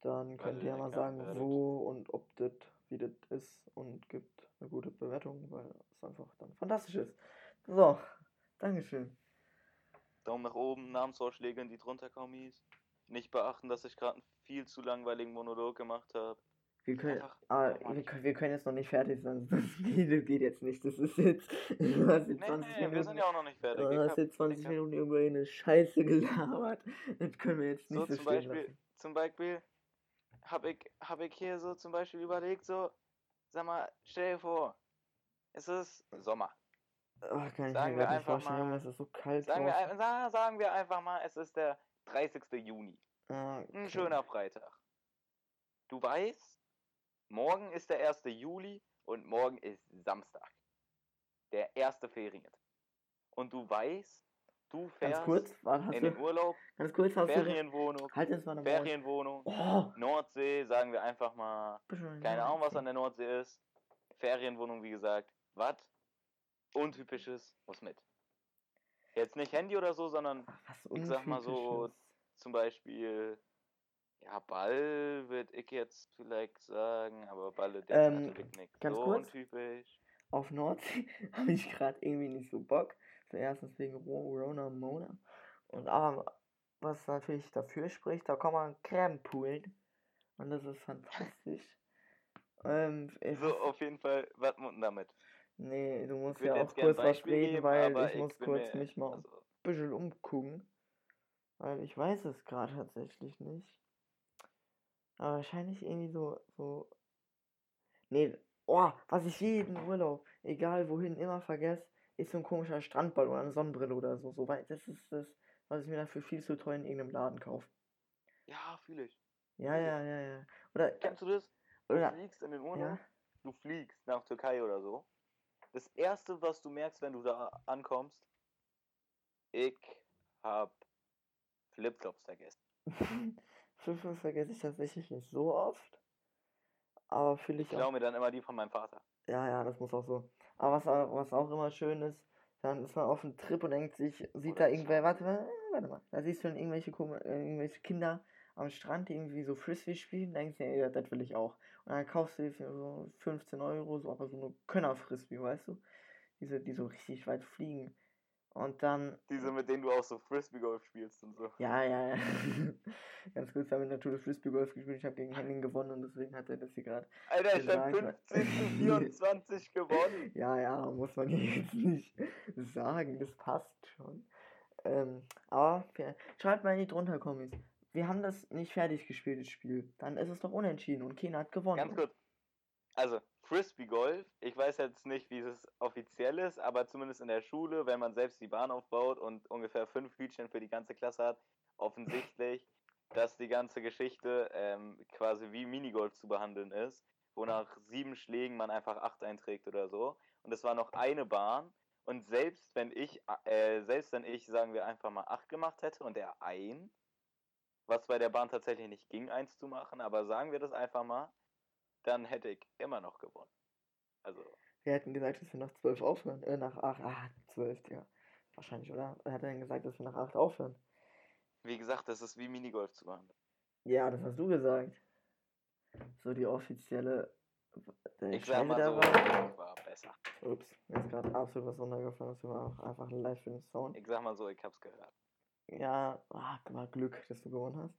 dann könnt ihr ja mal sagen, werdet. wo und ob das, wie das ist und gibt eine gute Bewertung, weil es einfach dann fantastisch ist. So, Dankeschön. Daumen nach oben, Namensvorschläge in die drunter Kommis. Nicht beachten, dass ich gerade einen viel zu langweiligen Monolog gemacht habe. Wir können, nochmal wir, können- wir können jetzt noch nicht fertig sein. Das geht, das geht jetzt nicht. Das ist jetzt, du hast jetzt Nee, 20 nee, wir Minuten, sind ja auch noch nicht fertig. du Ich hast jetzt 20 ich hab- Minuten über eine Scheiße gelabert. Das können wir jetzt nicht So so, zum Beispiel, lassen. zum Beispiel habe ich, hab ich hier so zum Beispiel überlegt, so, sag mal, stell dir vor, es ist Sommer. Ach, kann ich sagen mir wir gerade nicht einfach vorstellen, mal- es ist so kalt Sagen wir, ein- sagen wir einfach mal, es ist der 30. Juni. Ah, Ein okay. schöner Freitag. Du weißt, morgen ist der 1. Juli und morgen ist Samstag. Der erste Ferientag. Und du weißt, du Ganz fährst kurz, warte, hast in den Urlaub, ganz kurz hast Ferienwohnung, halt jetzt mal. Ferienwohnung, Oh, Nordsee, sagen wir einfach mal, keine Ahnung, was an der Nordsee ist. Ferienwohnung, wie gesagt. Was? Untypisches muss mit. Jetzt nicht Handy oder so, sondern Ach, ich sag mal so, zum Beispiel, ja, Ball würde ich jetzt vielleicht sagen, aber Balle, der Ähm, ist natürlich nicht ganz so kurz. untypisch. Auf Nordsee habe ich gerade irgendwie nicht so Bock. Zuerst wegen Ro- Rona Mona. Und aber was natürlich dafür spricht, da kann man Creme poolen. Und das ist fantastisch. Ähm, ich, So, auf jeden Fall, was muss denn damit? nee, du musst Ich ja auch ein kurz was reden, weil aber ich muss kurz mir- mich mal ein also, bisschen umgucken. Weil ich weiß es gerade tatsächlich nicht. Aber wahrscheinlich irgendwie so, so. Nee, oh, was ich jeden Urlaub, egal wohin, immer vergesse, ist so ein komischer Strandball oder eine Sonnenbrille oder so. so weil das ist das, was ich mir dafür viel zu teuer in irgendeinem Laden kaufe. ja, fühle ich. Ja, ja, ja, ja. Oder, Kennst du das? Du oder, fliegst in den Urlaub, ja, du fliegst nach Türkei oder so. Das erste, was du merkst, wenn du da ankommst, ich hab Flipflops vergessen. Flipflops vergesse ich tatsächlich nicht so oft. Aber fühle Ich ich klaue mir dann immer die von meinem Vater. Ja, ja, das muss auch so. Aber was, auch- was auch immer schön ist, dann ist man auf einem Trip und denkt sich, sieht da irgendwer, warte mal, äh, warte mal, da siehst du dann irgendwelche, äh, irgendwelche Kinder am Strand, die irgendwie so Frisbee spielen, denkst du, ja, das will ich auch. Und dann kaufst du dir für so 15 Euro, so aber so eine Könner-Frisbee, weißt du? Diese, die so richtig weit fliegen. Und dann, Diese, mit denen du auch so Frisbee-Golf spielst und so. ja, ja, ja. Ganz kurz haben wir natürlich Frisbee-Golf gespielt, ich habe gegen Henning gewonnen und deswegen hat er das hier gerade Alter, ich hab Gesagt, 15 zu 24 gewonnen. Ja, ja, muss man jetzt nicht sagen, das passt schon. Ähm, aber schreibt mal in die drunter Kommis. Wir haben das nicht fertig gespielt, das Spiel. Dann ist es doch unentschieden und keiner hat gewonnen. Ganz kurz. Also, Frisbee Golf, ich weiß jetzt nicht, wie es offiziell ist, aber zumindest in der Schule, wenn man selbst die Bahn aufbaut und ungefähr fünf Hütchen für die ganze Klasse hat, offensichtlich, dass die ganze Geschichte ähm, quasi wie Minigolf zu behandeln ist, wo nach sieben Schlägen man einfach acht einträgt oder so. Und es war noch eine Bahn. Und selbst wenn ich, äh, selbst wenn ich, sagen wir einfach mal acht gemacht hätte und er ein, was bei der Bahn tatsächlich nicht ging, eins zu machen, aber sagen wir das einfach mal, dann hätte ich immer noch gewonnen. Also, Wir hätten gesagt, dass wir nach 12 aufhören. Äh, nach 8. Ah, 12, ja. Wahrscheinlich, oder? Er hat dann gesagt, dass wir nach 8 aufhören. wie gesagt, das ist wie Minigolf zu machen. Ja, das hast du gesagt. So die offizielle. Der Ich sag mal so, war. war besser. Ups, mir ist gerade absolut was runtergefallen. Das war auch einfach live für den Sound. Ich sag mal so, ich hab's gehört. Ja, ah, war Glück, dass du gewonnen hast.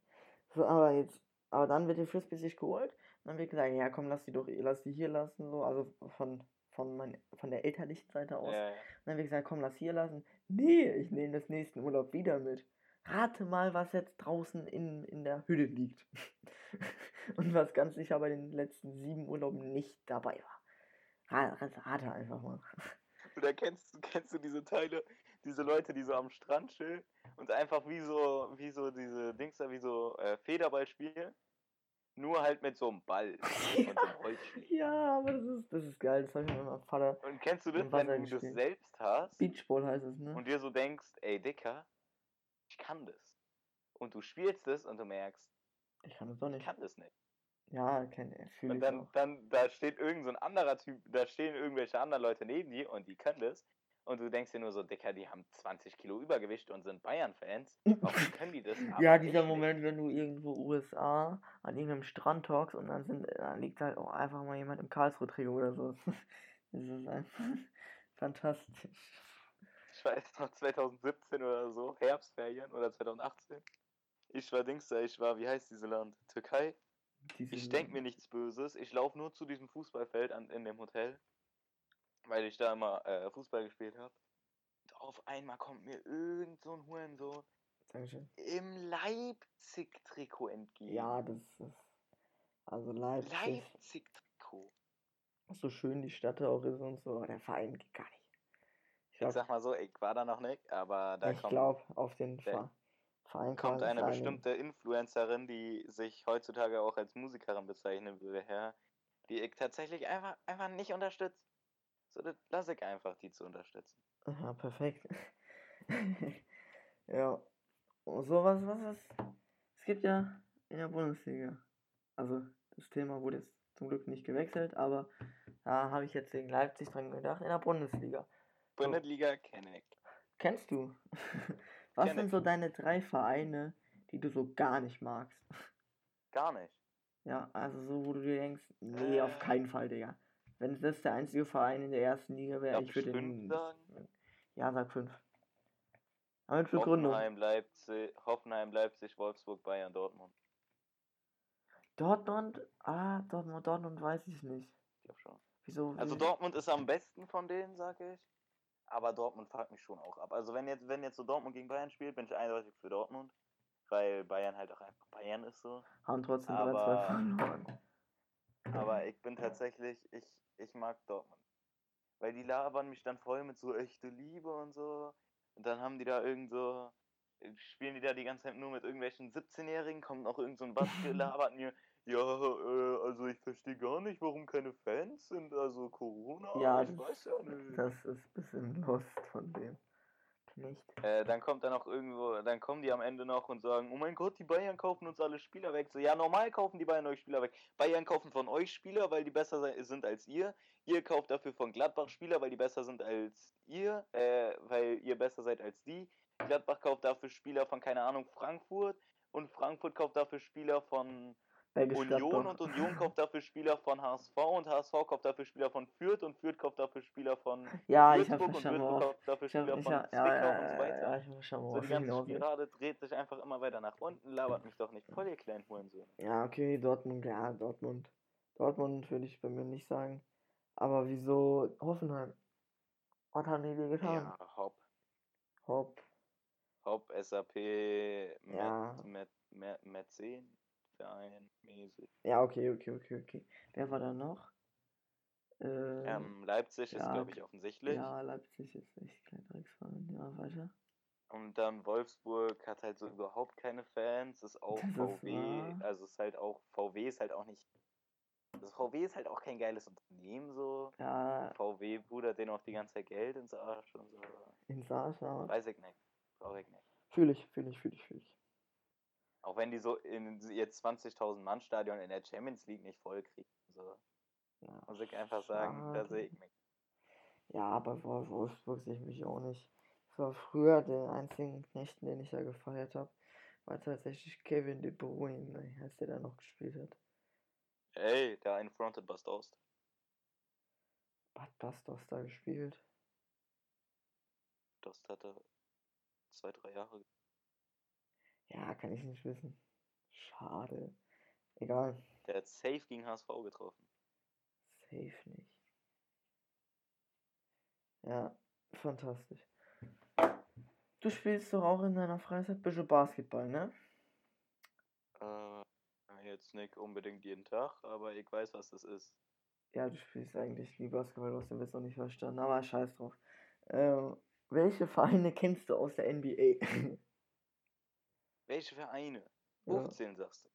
So, aber jetzt, aber dann wird die Frisbee sich geholt. Dann wird gesagt, ja komm, lass die doch, lass die hier lassen, so, also von, von, mein, von der elterlichen Seite aus. Ja, dann wird gesagt, komm, lass hier lassen. Nee, ich nehme das nächsten Urlaub wieder mit. rate mal, was jetzt draußen in, in der Hütte liegt. Und was ganz sicher bei den letzten sieben Urlauben nicht dabei war. Rate, einfach mal. Oder kennst, du- kennst du diese Teile, diese Leute, die so am Strand chillen und einfach wie so, wie so diese Dings da, wie so äh, Federball spielen? Nur halt mit so einem Ball und so einem. Ja, aber das ist, das ist geil. Das habe ich mit meinem Vater. Und kennst du das, wenn du das selbst hast Beachball heißt es, ne? und dir so denkst, ey Dicker, ich kann das. Und du spielst es und du merkst, Ich kann das doch ich nicht. kann das nicht. Ja, kenne fühle Und ich dann, auch. dann, da steht irgend so ein anderer Typ, da stehen irgendwelche anderen Leute neben dir und die können das. Und du denkst dir nur so, Dicker, die haben 20 Kilo Übergewicht und sind Bayern-Fans. Warum können die das? Ja, dieser? Moment, wenn du irgendwo USA an irgendeinem Strand talkst und dann, sind, dann liegt halt auch einfach mal jemand im Karlsruhe-Trio oder so. Das ist einfach fantastisch. Ich weiß noch 2017 oder so, Herbstferien oder 2018. Ich war Dings da, ich war, wie heißt diese Land? Türkei? Diese, Ich denke mir nichts Böses. Ich laufe nur zu diesem Fußballfeld an, in dem Hotel, weil ich da immer äh, Fußball gespielt habe. Und auf einmal kommt mir irgend so ein Hurensohn Dankeschön. im Leipzig-Trikot entgegen. Ja, das ist. Also Leipzig. Leipzig-Trikot. So schön die Stadt auch ist und so, aber der Verein geht gar nicht. Ich Ich glaube, sag mal so, ich war da noch nicht, aber da ich kommt, glaube auf den Ver Verein kommt eine bestimmte Influencerin, die sich heutzutage auch als Musikerin bezeichnen würde, her, die ich tatsächlich einfach, einfach nicht unterstütze. So, das lasse ich einfach, die zu unterstützen. Aha, perfekt. ja. Und sowas, was ist. Es gibt ja in der Bundesliga. Also, das Thema wurde jetzt zum Glück nicht gewechselt, aber da habe ich jetzt wegen Leipzig dran gedacht. In der Bundesliga. Bundesliga kenne ich. Kennst du? Was Kenn sind so deine drei Vereine, die du so gar nicht magst? Gar nicht. Ja, also so, wo du dir denkst, nee, auf Äh. keinen Fall, Digga. Wenn das der einzige Verein in der ersten Liga wäre, ich ich würde den. sagen? Ja, sag fünf. Aber mit Begründung. Hoffenheim, Leipzig, Hoffenheim, Leipzig, Wolfsburg, Bayern, Dortmund. Dortmund? Ah, Dortmund, Dortmund weiß ich nicht. Ich glaube schon. Wieso? Also Dortmund ist am besten von denen, sage ich. Aber Dortmund fuckt mich schon auch ab. Also wenn jetzt, wenn jetzt so Dortmund gegen Bayern spielt, bin ich eindeutig für Dortmund. Weil Bayern halt auch einfach Bayern ist so. Haben trotzdem 3-2 aber- verloren. Aber ich bin tatsächlich, ich, ich mag Dortmund. Weil die labern mich dann voll mit so echte Liebe und so. Und dann haben die da irgend so, spielen die da die ganze Zeit nur mit irgendwelchen 17-Jährigen, kommt noch irgend so ein Baske, labert mir, ja, äh, also ich verstehe gar nicht, warum keine Fans sind, also Corona, Ja, ich das- weiß ja nicht. Das ist ein bisschen lost von dem. Nicht. Äh, dann kommt dann auch irgendwo, dann kommen die am Ende noch und sagen, oh mein Gott, die Bayern kaufen uns alle Spieler weg. So, ja, normal kaufen die Bayern euch Spieler weg. Bayern kaufen von euch Spieler, weil die besser sind als ihr. Ihr kauft dafür von Gladbach Spieler, weil die besser sind als ihr, äh, weil ihr besser seid als die. Gladbach kauft dafür Spieler von, keine Ahnung, Frankfurt. Und Frankfurt kauft dafür Spieler von Union und Union kauft dafür Spieler von HSV und HSV kauft dafür Spieler von Fürth und Fürth kauft dafür Spieler von Ja, Würzburg und Würzburg kauft dafür Spieler ich von hab, Zwickau ja, ja, und so ja, weiter. ja, ich hab schon, So, die ich ganze. Spirale dreht sich einfach immer weiter nach unten, labert mich doch nicht voll, ihr kleinen Hurensöhne. Ja, okay, Dortmund, ja, Dortmund. Dortmund würde ich bei mir nicht sagen. Aber wieso Hoffenheim? Was haben die dir getan? Ja, Hopp. Hopp. Hopp, SAP, Met, Ja. Met, Met, Mäzen, Verein, mäßig. Ja, okay, okay, okay, okay. Wer war da noch? Äh, Ähm, Leipzig ist, ja, glaube ich, offensichtlich. ja, Leipzig ist echt kein Drecksverein. Ja, weiter. Und dann Wolfsburg hat halt so überhaupt keine Fans, ist auch Das ist VW, wahr. also ist halt auch, VW ist halt auch nicht, das VW ist halt auch kein geiles Unternehmen so. Ja, VW pudert denen auch die ganze Zeit Geld ins Arsch und so. in Saas war Weiß ich nicht. Brauche ich nicht. Fühl ich, fühl ich, fühl ich, fühl ich. Auch wenn die so in ihr 20.000 Mann Stadion in der Champions League nicht voll kriegen. So, Ja, muss ich einfach sagen, da sehe ich mich. Ja, aber Wolf- Wolfsburg sehe ich mich auch nicht. Das war früher der einzige Knechten, den ich da gefeiert habe, war tatsächlich Kevin De Bruyne, als der da noch gespielt hat. Ey, der in Fronted Bust Ost. Hat Bastos da gespielt? Dost hatte zwei, drei Jahre. Ja, kann ich nicht wissen. Schade. Egal. Der hat safe gegen HSV getroffen. Safe nicht. Ja, fantastisch. Du spielst doch auch in deiner Freizeit ein bisschen Basketball, ne? Äh, jetzt nicht unbedingt jeden Tag, aber ich weiß, was das ist. Ja, du spielst eigentlich nie Basketball, du hast den Witz noch nicht verstanden, aber scheiß drauf. Ähm, welche Vereine kennst du aus der NBA? Welche Vereine? Ja. 15 sagst du.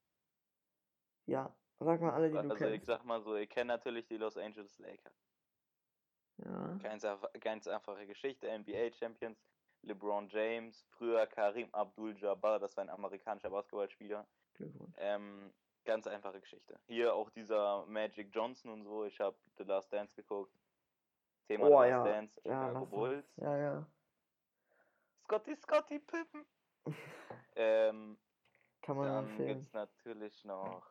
ja, sag mal alle, die du Also ich kennst. sag mal so, ich kenne natürlich die Los Angeles Lakers. Ja, Ganz, ganz einfache Geschichte, NBA Champions, LeBron James, früher Karim Abdul-Jabbar, das war ein amerikanischer Basketballspieler. Ähm, ganz einfache Geschichte. Hier auch dieser Magic Johnson und so, ich habe The Last Dance geguckt. Thema Oh, The Last ja. Dance, Ja, Chicago Bulls. Ja, ja. Scotty, Scotty Pippen. Ähm, Kann man Dann empfehlen. gibt's natürlich noch.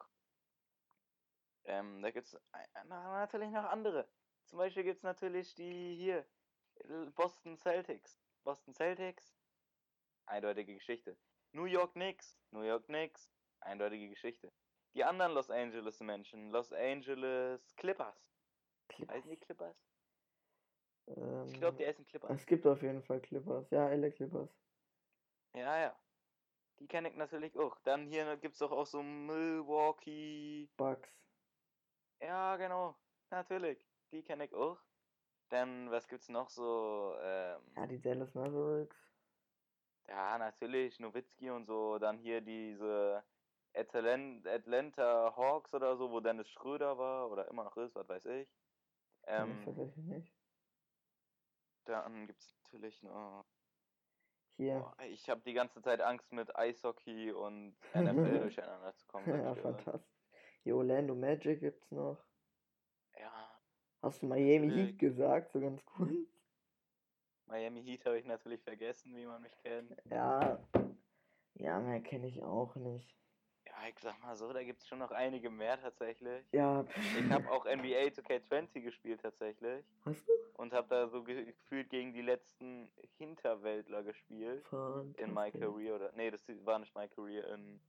Ähm, da gibt's na- natürlich noch andere. Zum Beispiel gibt's natürlich die hier. äh, Boston Celtics. Boston Celtics. Eindeutige Geschichte. New York Knicks. New York Knicks. Eindeutige Geschichte. Die anderen Los Angeles Menschen. Los Angeles Clippers. Heißen die Clippers? Ich glaube, die Ähm, heißen Clippers. es gibt auf jeden Fall Clippers. Ja, LA Clippers. Ja, ja. Die kenne ich natürlich auch. Dann hier gibt's doch auch so Milwaukee. Bucks. Ja, genau. Natürlich. Die kenne ich auch. Dann, was gibt's noch so? Ähm, Ja, die Dallas Mavericks. ja, natürlich, Nowitzki und so. Dann hier diese Atlanta Hawks oder so, wo Dennis Schröder war oder immer noch ist, was weiß ich. Kenn ich Ähm, tatsächlich nicht. dann gibt's natürlich noch. Hier. Boah, ich habe die ganze Zeit Angst, mit Eishockey und NFL durcheinander zu kommen. ja, fantastisch. Die Orlando Magic gibt's noch. Ja, Hast du Miami Natürlich. Heat gesagt, so ganz kurz? Miami Heat habe ich natürlich vergessen, wie man mich kennt. Ja. Ja, mehr kenne ich auch nicht. Ja, ich sag mal so, da gibt's schon noch einige mehr tatsächlich. Ja. Ich habe auch NBA 2K20 gespielt tatsächlich Hast du? und habe da so ge gefühlt gegen die letzten Hinterwäldler gespielt in My. Career oder nee, das war nicht My Career in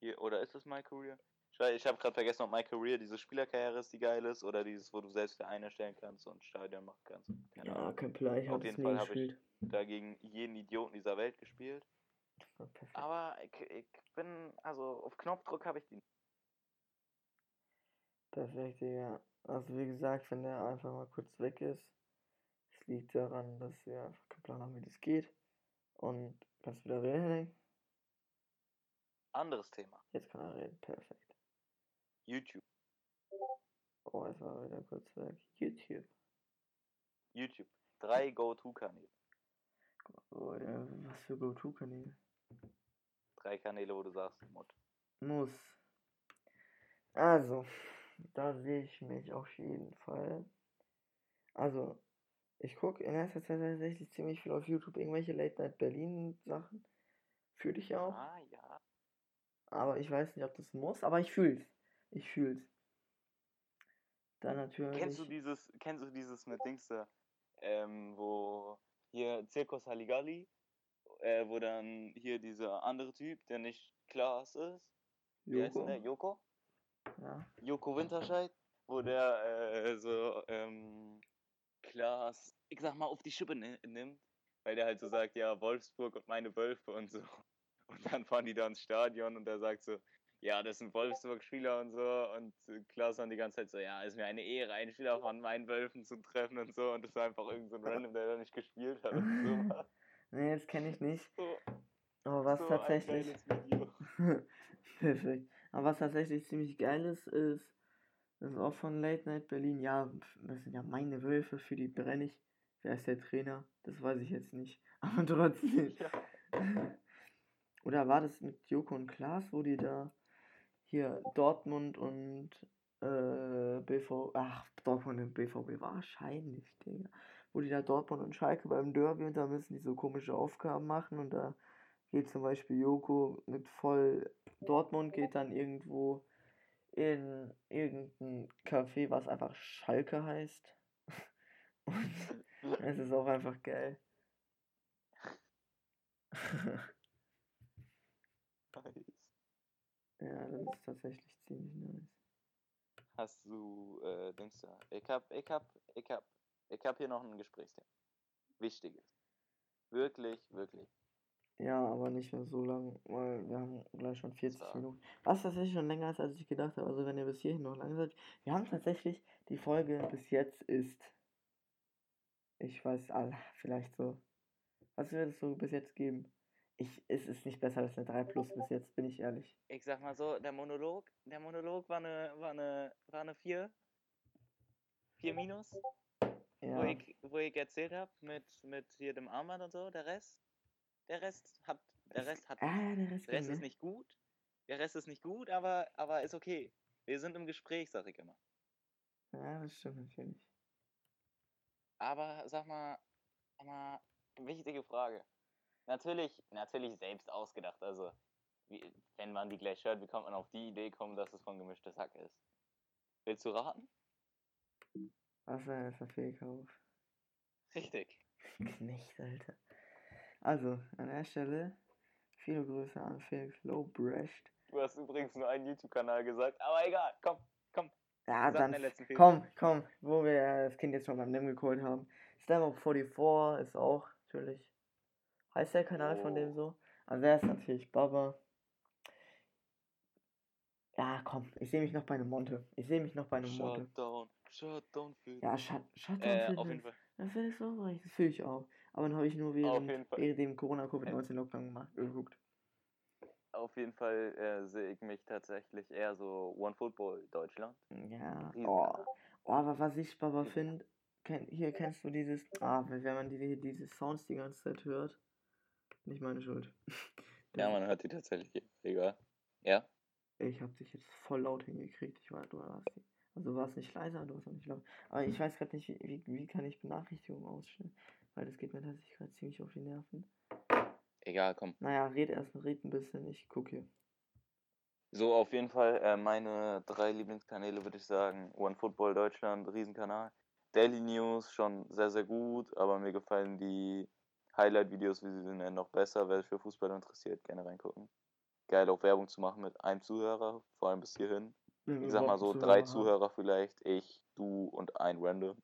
hier oder ist das My Career? Ich, ich habe gerade vergessen, ob My Career diese Spielerkarriere ist, die geil ist oder dieses, wo du selbst Vereine erstellen kannst und Stadion machen kannst. Keine Ja, Ahnung. kein Plan, ich Auf habe es jeden Fall habe ich gespielt. da gegen jeden Idioten dieser Welt gespielt. Perfekt. Aber ich, ich bin, also auf Knopfdruck habe ich die. Perfekt, Digga. Also wie gesagt, wenn der einfach mal kurz weg ist, es liegt daran, dass wir einfach keinen Plan haben, wie das geht. Und kannst wieder reden, Henning? Anderes Thema. Jetzt kann er reden, perfekt. YouTube. Oh, jetzt war er wieder kurz weg. YouTube. YouTube. Drei Go-To-Kanäle. Oh, ja, was für Go-To-Kanäle? Drei Kanäle, wo du sagst, Mut. Muss. Also, da sehe ich mich auf jeden Fall. Also, ich gucke in letzter Zeit tatsächlich ziemlich viel auf YouTube irgendwelche Late Night Berlin Sachen. Fühle ich auch. Ah, ja. Aber ich weiß nicht, ob das muss, aber ich fühl's. Ich fühl's. Dann natürlich. Kennst du dieses, kennst du dieses mit Dings da, ähm, wo hier Zirkus Halligalli, äh, wo dann hier dieser andere Typ, der nicht Klaas ist, wie heißt der? Joko? Joko? Ja. Joko Winterscheid, wo der äh, so ähm, Klaas, ich sag mal, auf die Schippe ni- nimmt, weil der halt so sagt, ja, Wolfsburg und meine Wölfe und so. Und dann fahren die da ins Stadion und er sagt so, ja, das sind Wolfsburg-Spieler und so. Und Klaas dann die ganze Zeit so, ja, ist mir eine Ehre, einen Spieler von meinen Wölfen zu treffen und so. Und das war einfach irgend so ein Random, der da nicht gespielt hat. Und so. Nee, das kenne ich nicht. so, Aber was so tatsächlich. Perfekt. Aber was tatsächlich ziemlich geil ist, ist, das ist auch von Late Night Berlin. Ja, das sind ja meine Wölfe, für die brenne ich. Wer ist der Trainer? Das weiß ich jetzt nicht. Aber trotzdem. Ja. Oder war das mit Joko und Klaas, wo die da hier Dortmund und äh, BV, ach, Dortmund und BVB wahrscheinlich, Digga. Wo die da Dortmund und Schalke beim Derby und da müssen die so komische Aufgaben machen und da geht zum Beispiel Joko mit voll Dortmund geht dann irgendwo in irgendein Café, was einfach Schalke heißt. Und es ist auch einfach geil. ja, das ist tatsächlich ziemlich nice. Hast du, äh, denkst du, ich hab, ich hab, ich hab, ich hab hier noch ein Gesprächsthema. Wichtiges. Wirklich, wirklich. Ja, aber nicht mehr so lang, weil wir haben gleich schon 40 So. Minuten. Was tatsächlich schon länger ist, als ich gedacht habe. Also wenn ihr bis hierhin noch lang seid. Wir haben tatsächlich, die Folge bis jetzt ist, ich weiß, all, vielleicht so. Was würdest du bis jetzt geben? Ich, es ist nicht besser als eine 3 plus bis jetzt, bin ich ehrlich. Ich sag mal so, der Monolog, der Monolog war eine, war eine, war eine 4. 4 minus, wo, Ja, ich, wo ich erzählt habe, mit, mit hier dem Armband und so, der Rest, der Rest hat, der Rest hat, ah, der Rest der Rest ist ne? nicht gut, der Rest ist nicht gut, aber, aber ist okay. Wir sind im Gespräch, sag ich immer. Ja, das stimmt natürlich. Aber sag mal, sag mal, wichtige Frage. Natürlich, natürlich selbst ausgedacht. Also, wie, wenn man die gleich hört, wie kommt man auf die Idee kommen, dass es von gemischtes Hack ist? Willst du raten? Was war das für Fehlkauf? Richtig. Knecht, Alter. Also, an der Stelle, viele Grüße an Felix Lowbrecht. Du hast übrigens nur einen YouTube-Kanal gesagt, aber egal, komm, komm. Ja, dann, komm, komm, wo wir das Kind jetzt schon beim Namen geholt haben. Stamp 44 ist auch, natürlich. Heißt der Kanal von dem Oh. so? Also, der ist natürlich Baba. Ja, komm, ich sehe mich noch bei einem Monte. Ich sehe mich noch bei einem Monte. Shutdown, Shutdown für Ja, Shut, Shutdown äh, Fitness. auf jeden Fall. Das will ich so. Das fühle ich auch. Aber dann habe ich nur während, während dem Corona-Covid-19-Lockdown gemacht, geguckt. Auf jeden Fall äh, sehe ich mich tatsächlich eher so One Football Deutschland. Ja. Oh, oh aber was ich aber finde, kenn, hier kennst du dieses, ah, wenn wenn man die, diese Sounds die ganze Zeit hört, nicht meine Schuld. Ja, man hört die tatsächlich. Egal. Ja? Ich habe dich jetzt voll laut hingekriegt. Ich war, du warst, also warst nicht leiser, du warst auch nicht laut. Aber ich weiß gerade nicht, wie, wie, wie kann ich Benachrichtigungen ausstellen, weil das geht mir tatsächlich gerade ziemlich auf die Nerven. Egal, komm. Naja, red erst, red ein bisschen, ich gucke hier. So, auf jeden Fall äh, meine drei Lieblingskanäle würde ich sagen. One Football Deutschland, Riesenkanal. Daily News schon sehr, sehr gut, aber mir gefallen die Highlight-Videos, wie sie sie nennen, noch besser. Wer sich für Fußball interessiert, gerne reingucken. Geil auch Werbung zu machen mit einem Zuhörer, vor allem bis hierhin. Ich sag mal so einen drei. Zuhörer vielleicht, ich, du und ein Random.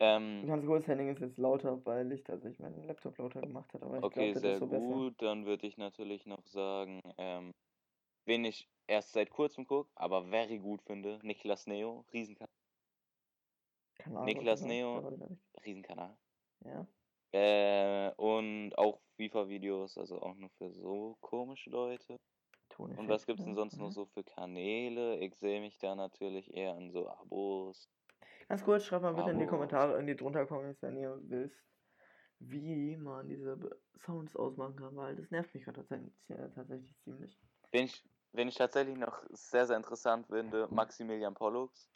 Ähm, Ganz kurz, Henning ist jetzt lauter, weil ich tatsächlich meinen Laptop lauter gemacht hat, aber ich Okay, glaube, das sehr so besser. gut. Dann würde ich natürlich noch sagen, ähm, wen ich erst seit kurzem gucke, aber very gut finde, Niklas Neo, Riesenkanal. Kanal, Niklas? Neo. Riesenkanal. Ja. Äh, und auch FIFA-Videos, also auch nur für so komische Leute. Und Toneffekt, was gibt's denn ne? sonst noch Mhm. so für Kanäle? Ich sehe mich da natürlich eher an so Abos. Ganz kurz, schreibt mal bitte in die Abos. Kommentare, in die drunter Comments, wenn ihr wisst, wie man diese Sounds ausmachen kann, weil das nervt mich gerade tatsächlich, tatsächlich ziemlich. Wen ich, wen ich tatsächlich noch sehr, sehr interessant finde, Maximilian Pollux.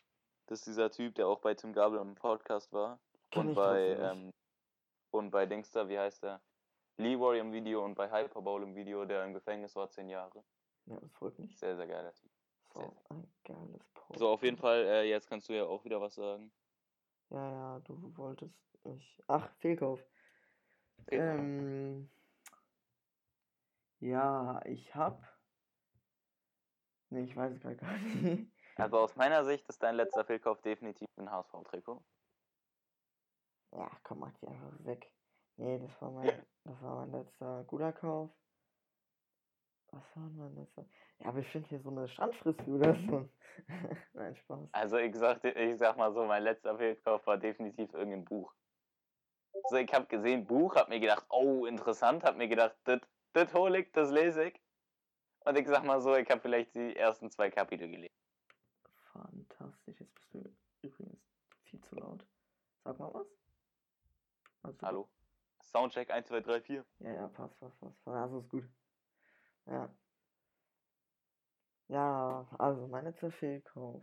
Das ist dieser Typ, der auch bei Tim Gabel im Podcast war. Kenn und bei ähm, und bei Dingster, wie heißt der? Leroy im Video und bei Hyperbowl im Video, der im Gefängnis war, zehn Jahre. Ja, das freut mich. Sehr, sehr geiler Typ. So, ein geiles Post. So, auf jeden Fall, äh, jetzt kannst du ja auch wieder was sagen. Ja, ja, du wolltest mich. Ach, Fehlkauf. Ähm, ja, ich hab. Nee, ich weiß es gerade gar nicht. Also aus meiner Sicht ist dein letzter Fehlkauf definitiv ein HSV-Trikot. Ja, komm, mach die einfach weg. Nee, das war mein, das war mein letzter guter Kauf. Was war denn mein letzter? Ja, bestimmt hier so eine Strandfrisbee oder so. Nein, Spaß. Also ich sag, ich sag mal so, mein letzter Fehlkauf war definitiv irgendein Buch. So, ich habe gesehen, Buch, hab mir gedacht, oh, interessant, hab mir gedacht, das hol ich, das lese ich. Und ich sag mal so, ich habe vielleicht die ersten zwei Kapitel gelesen. Fantastisch. Jetzt bist du übrigens viel zu laut. Sag mal was. Also, Hallo? Soundcheck 1, 2, 3, 4. Ja, ja, passt, passt, passt. Also ist gut. Ja. Ja, also mein letzter Fehlkauf.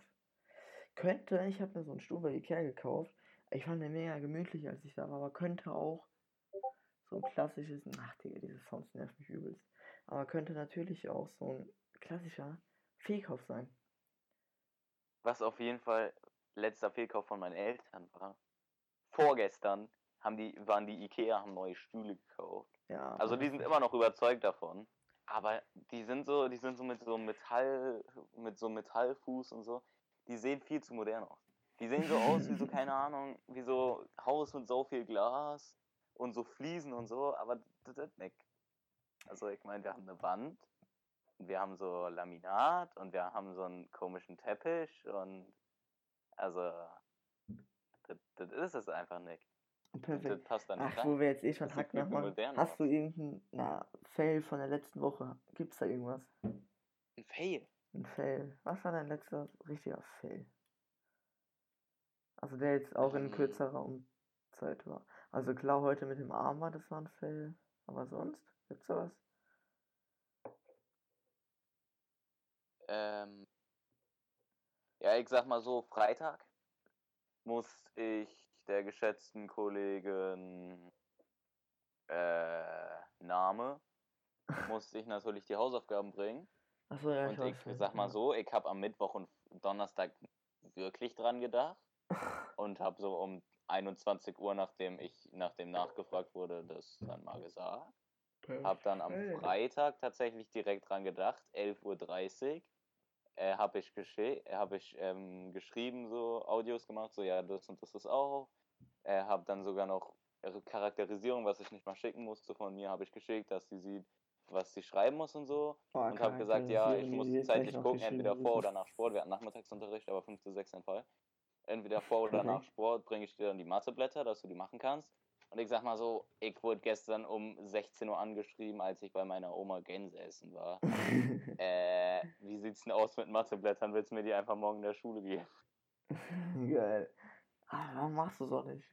Könnte, ich habe mir so einen Stuhl bei Ikea gekauft. Ich fand den mega gemütlich, als ich da war, aber könnte auch so ein klassisches, ach Digga, diese Sounds nervt mich übelst. Aber könnte natürlich auch so ein klassischer Fehlkauf sein. Was auf jeden Fall letzter Fehlkauf von meinen Eltern war. Vorgestern haben die, waren die Ikea, haben neue Stühle gekauft. Ja. Also die sind immer noch überzeugt davon. Aber die sind so, die sind so mit so Metall, mit so Metallfuß und so. Die sehen viel zu modern aus. Die sehen so aus wie so, keine Ahnung, wie so Haus mit so viel Glas und so Fliesen und so, aber das ist nicht. Also ich meine, wir haben eine Wand, wir haben so Laminat und wir haben so einen komischen Teppich und also das, das ist es einfach nicht. Das Perfekt. passt da nicht Ach, wo wir jetzt eh schon Das Hack Hast du irgendeinen na, Fail von der letzten Woche? Gibt's da irgendwas? Ein Fail. Ein Fail. Was war dein letzter richtiger Fail? Also der jetzt auch in Ähm. kürzerer Um- Zeit war. Also klar, heute mit dem Arm war das war ein Fail. Aber sonst? Gibt's da was? Ähm, ja, ich sag mal so, Freitag muss ich der geschätzten Kollegin äh, Name, musste ich natürlich die Hausaufgaben bringen. Achso, ja, Und ich nicht, sag mal so, ich habe am Mittwoch und Donnerstag wirklich dran gedacht und habe so um 21 Uhr, nachdem ich nachdem nachgefragt wurde, das dann mal gesagt. Hab dann am. Freitag tatsächlich direkt dran gedacht, 11.30 Uhr. Äh, habe ich, gesche hab ich ähm, geschrieben, so Audios gemacht, so ja, das und das ist auch. Äh, habe dann sogar noch Charakterisierung, was ich nicht mal schicken musste von mir, habe ich geschickt, dass sie sieht, was sie schreiben muss und so. Oh, und habe gesagt, ja, ich muss zeitlich gucken, entweder vor oder nach Sport. Wir hatten Nachmittagsunterricht, aber 5 zu 6 Fall. Entweder vor oder nach Perfekt. Sport bringe ich dir dann die Matheblätter, dass du die machen kannst. Und ich sag mal so, ich wurde gestern um 16 Uhr angeschrieben, als ich bei meiner Oma Gänse essen war. Äh, wie sieht's denn aus mit Matheblättern? Willst du mir die einfach morgen in der Schule geben? Geil. Ah, warum machst du es auch nicht?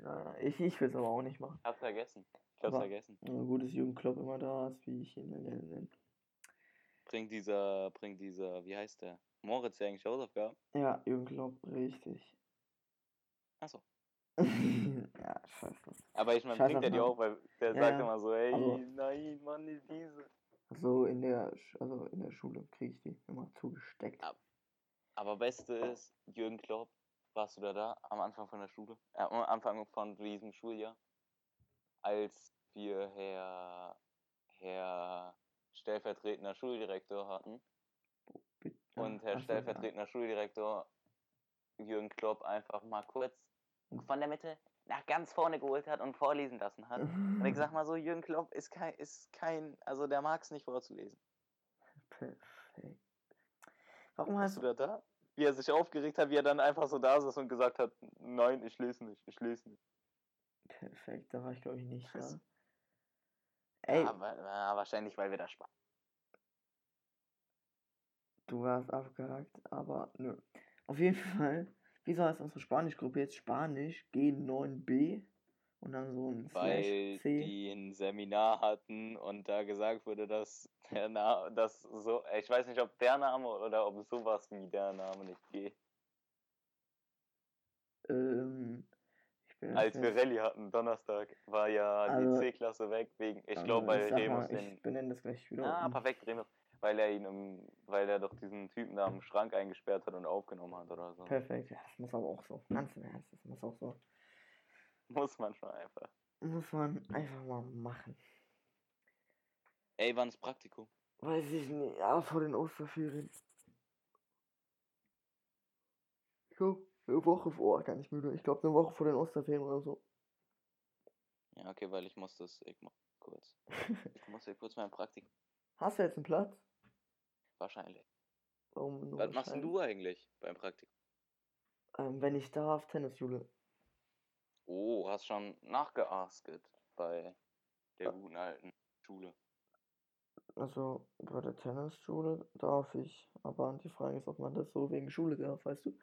Ich, ich will es aber auch nicht machen. Ich hab's vergessen. Ich hab's Aber- vergessen. Ja, gut, dass Jürgen Klopp immer da ist, wie ich ihn nenne. Bringt dieser, bringt dieser, wie heißt der? Moritz ja eigentlich Hausaufgaben? Ja, Jürgen Klopp, richtig. Achso. Ja, scheiße. Aber ich meine, Scheiß bringt er die auch, weil der Ja, sagt immer so, ey, Also- nein, Mann, nicht diese. So in der, also in der Schule kriege ich die immer zugesteckt. Ja. Aber Beste ist, Jürgen Klopp, warst du da da am Anfang von der Schule? Äh, am Anfang von diesem Schuljahr? Als wir Herr, Herr stellvertretender Schuldirektor hatten und Herr stellvertretender Schuldirektor Jürgen Klopp einfach mal kurz von der Mitte nach ganz vorne geholt hat und vorlesen lassen hat. Und ich sag mal so, Jürgen Klopp ist kein, ist kein, also der mag es nicht vorzulesen. Perfekt. Warum hast du da da? Wie er sich aufgeregt hat, wie er dann einfach so da saß und gesagt hat, nein, ich lese nicht, ich lese nicht. Perfekt, da war ich glaube ich nicht da. Ey, Ja, ja, wahrscheinlich, weil wir da Spaß. du warst abgehakt, aber nö. Auf jeden Fall, wieso heißt unsere Spanischgruppe jetzt Spanisch G9b und dann so ein Weil die ein Seminar hatten und da gesagt wurde, dass der Name, dass so, ich weiß nicht, ob der Name oder ob sowas wie der Name nicht geht. Ähm, Als wir Rallye hatten, Donnerstag, war ja Also- die C-Klasse weg, wegen, ich glaube, sag Remus Ich benenne das gleich wieder. Ah, um. perfekt, Remus. Weil er ihn im, weil er doch diesen Typen da im Schrank eingesperrt hat und aufgenommen hat oder so. Perfekt, ja, das muss aber auch so. Ganz im Ernst, das muss auch so. Muss man schon einfach. Muss man einfach mal machen. Ey, wann ist Praktikum? Weiß ich nicht, ja, vor den Osterferien. Ich glaube, eine Woche vor, gar nicht müde. Ich glaube, eine Woche vor den Osterferien oder so. Ja, okay, weil ich muss das, ich mach kurz. Ich muss hier kurz mein Praktikum. Hast du jetzt einen Platz? Wahrscheinlich. Warum nur Was machst denn du eigentlich beim Praktikum? Ähm, wenn ich darf, Tennisschule. Oh, hast schon nachgeasket bei der guten alten Schule. Also bei der Tennisschule darf ich, aber die Frage ist, ob man das so wegen Schule darf, weißt du?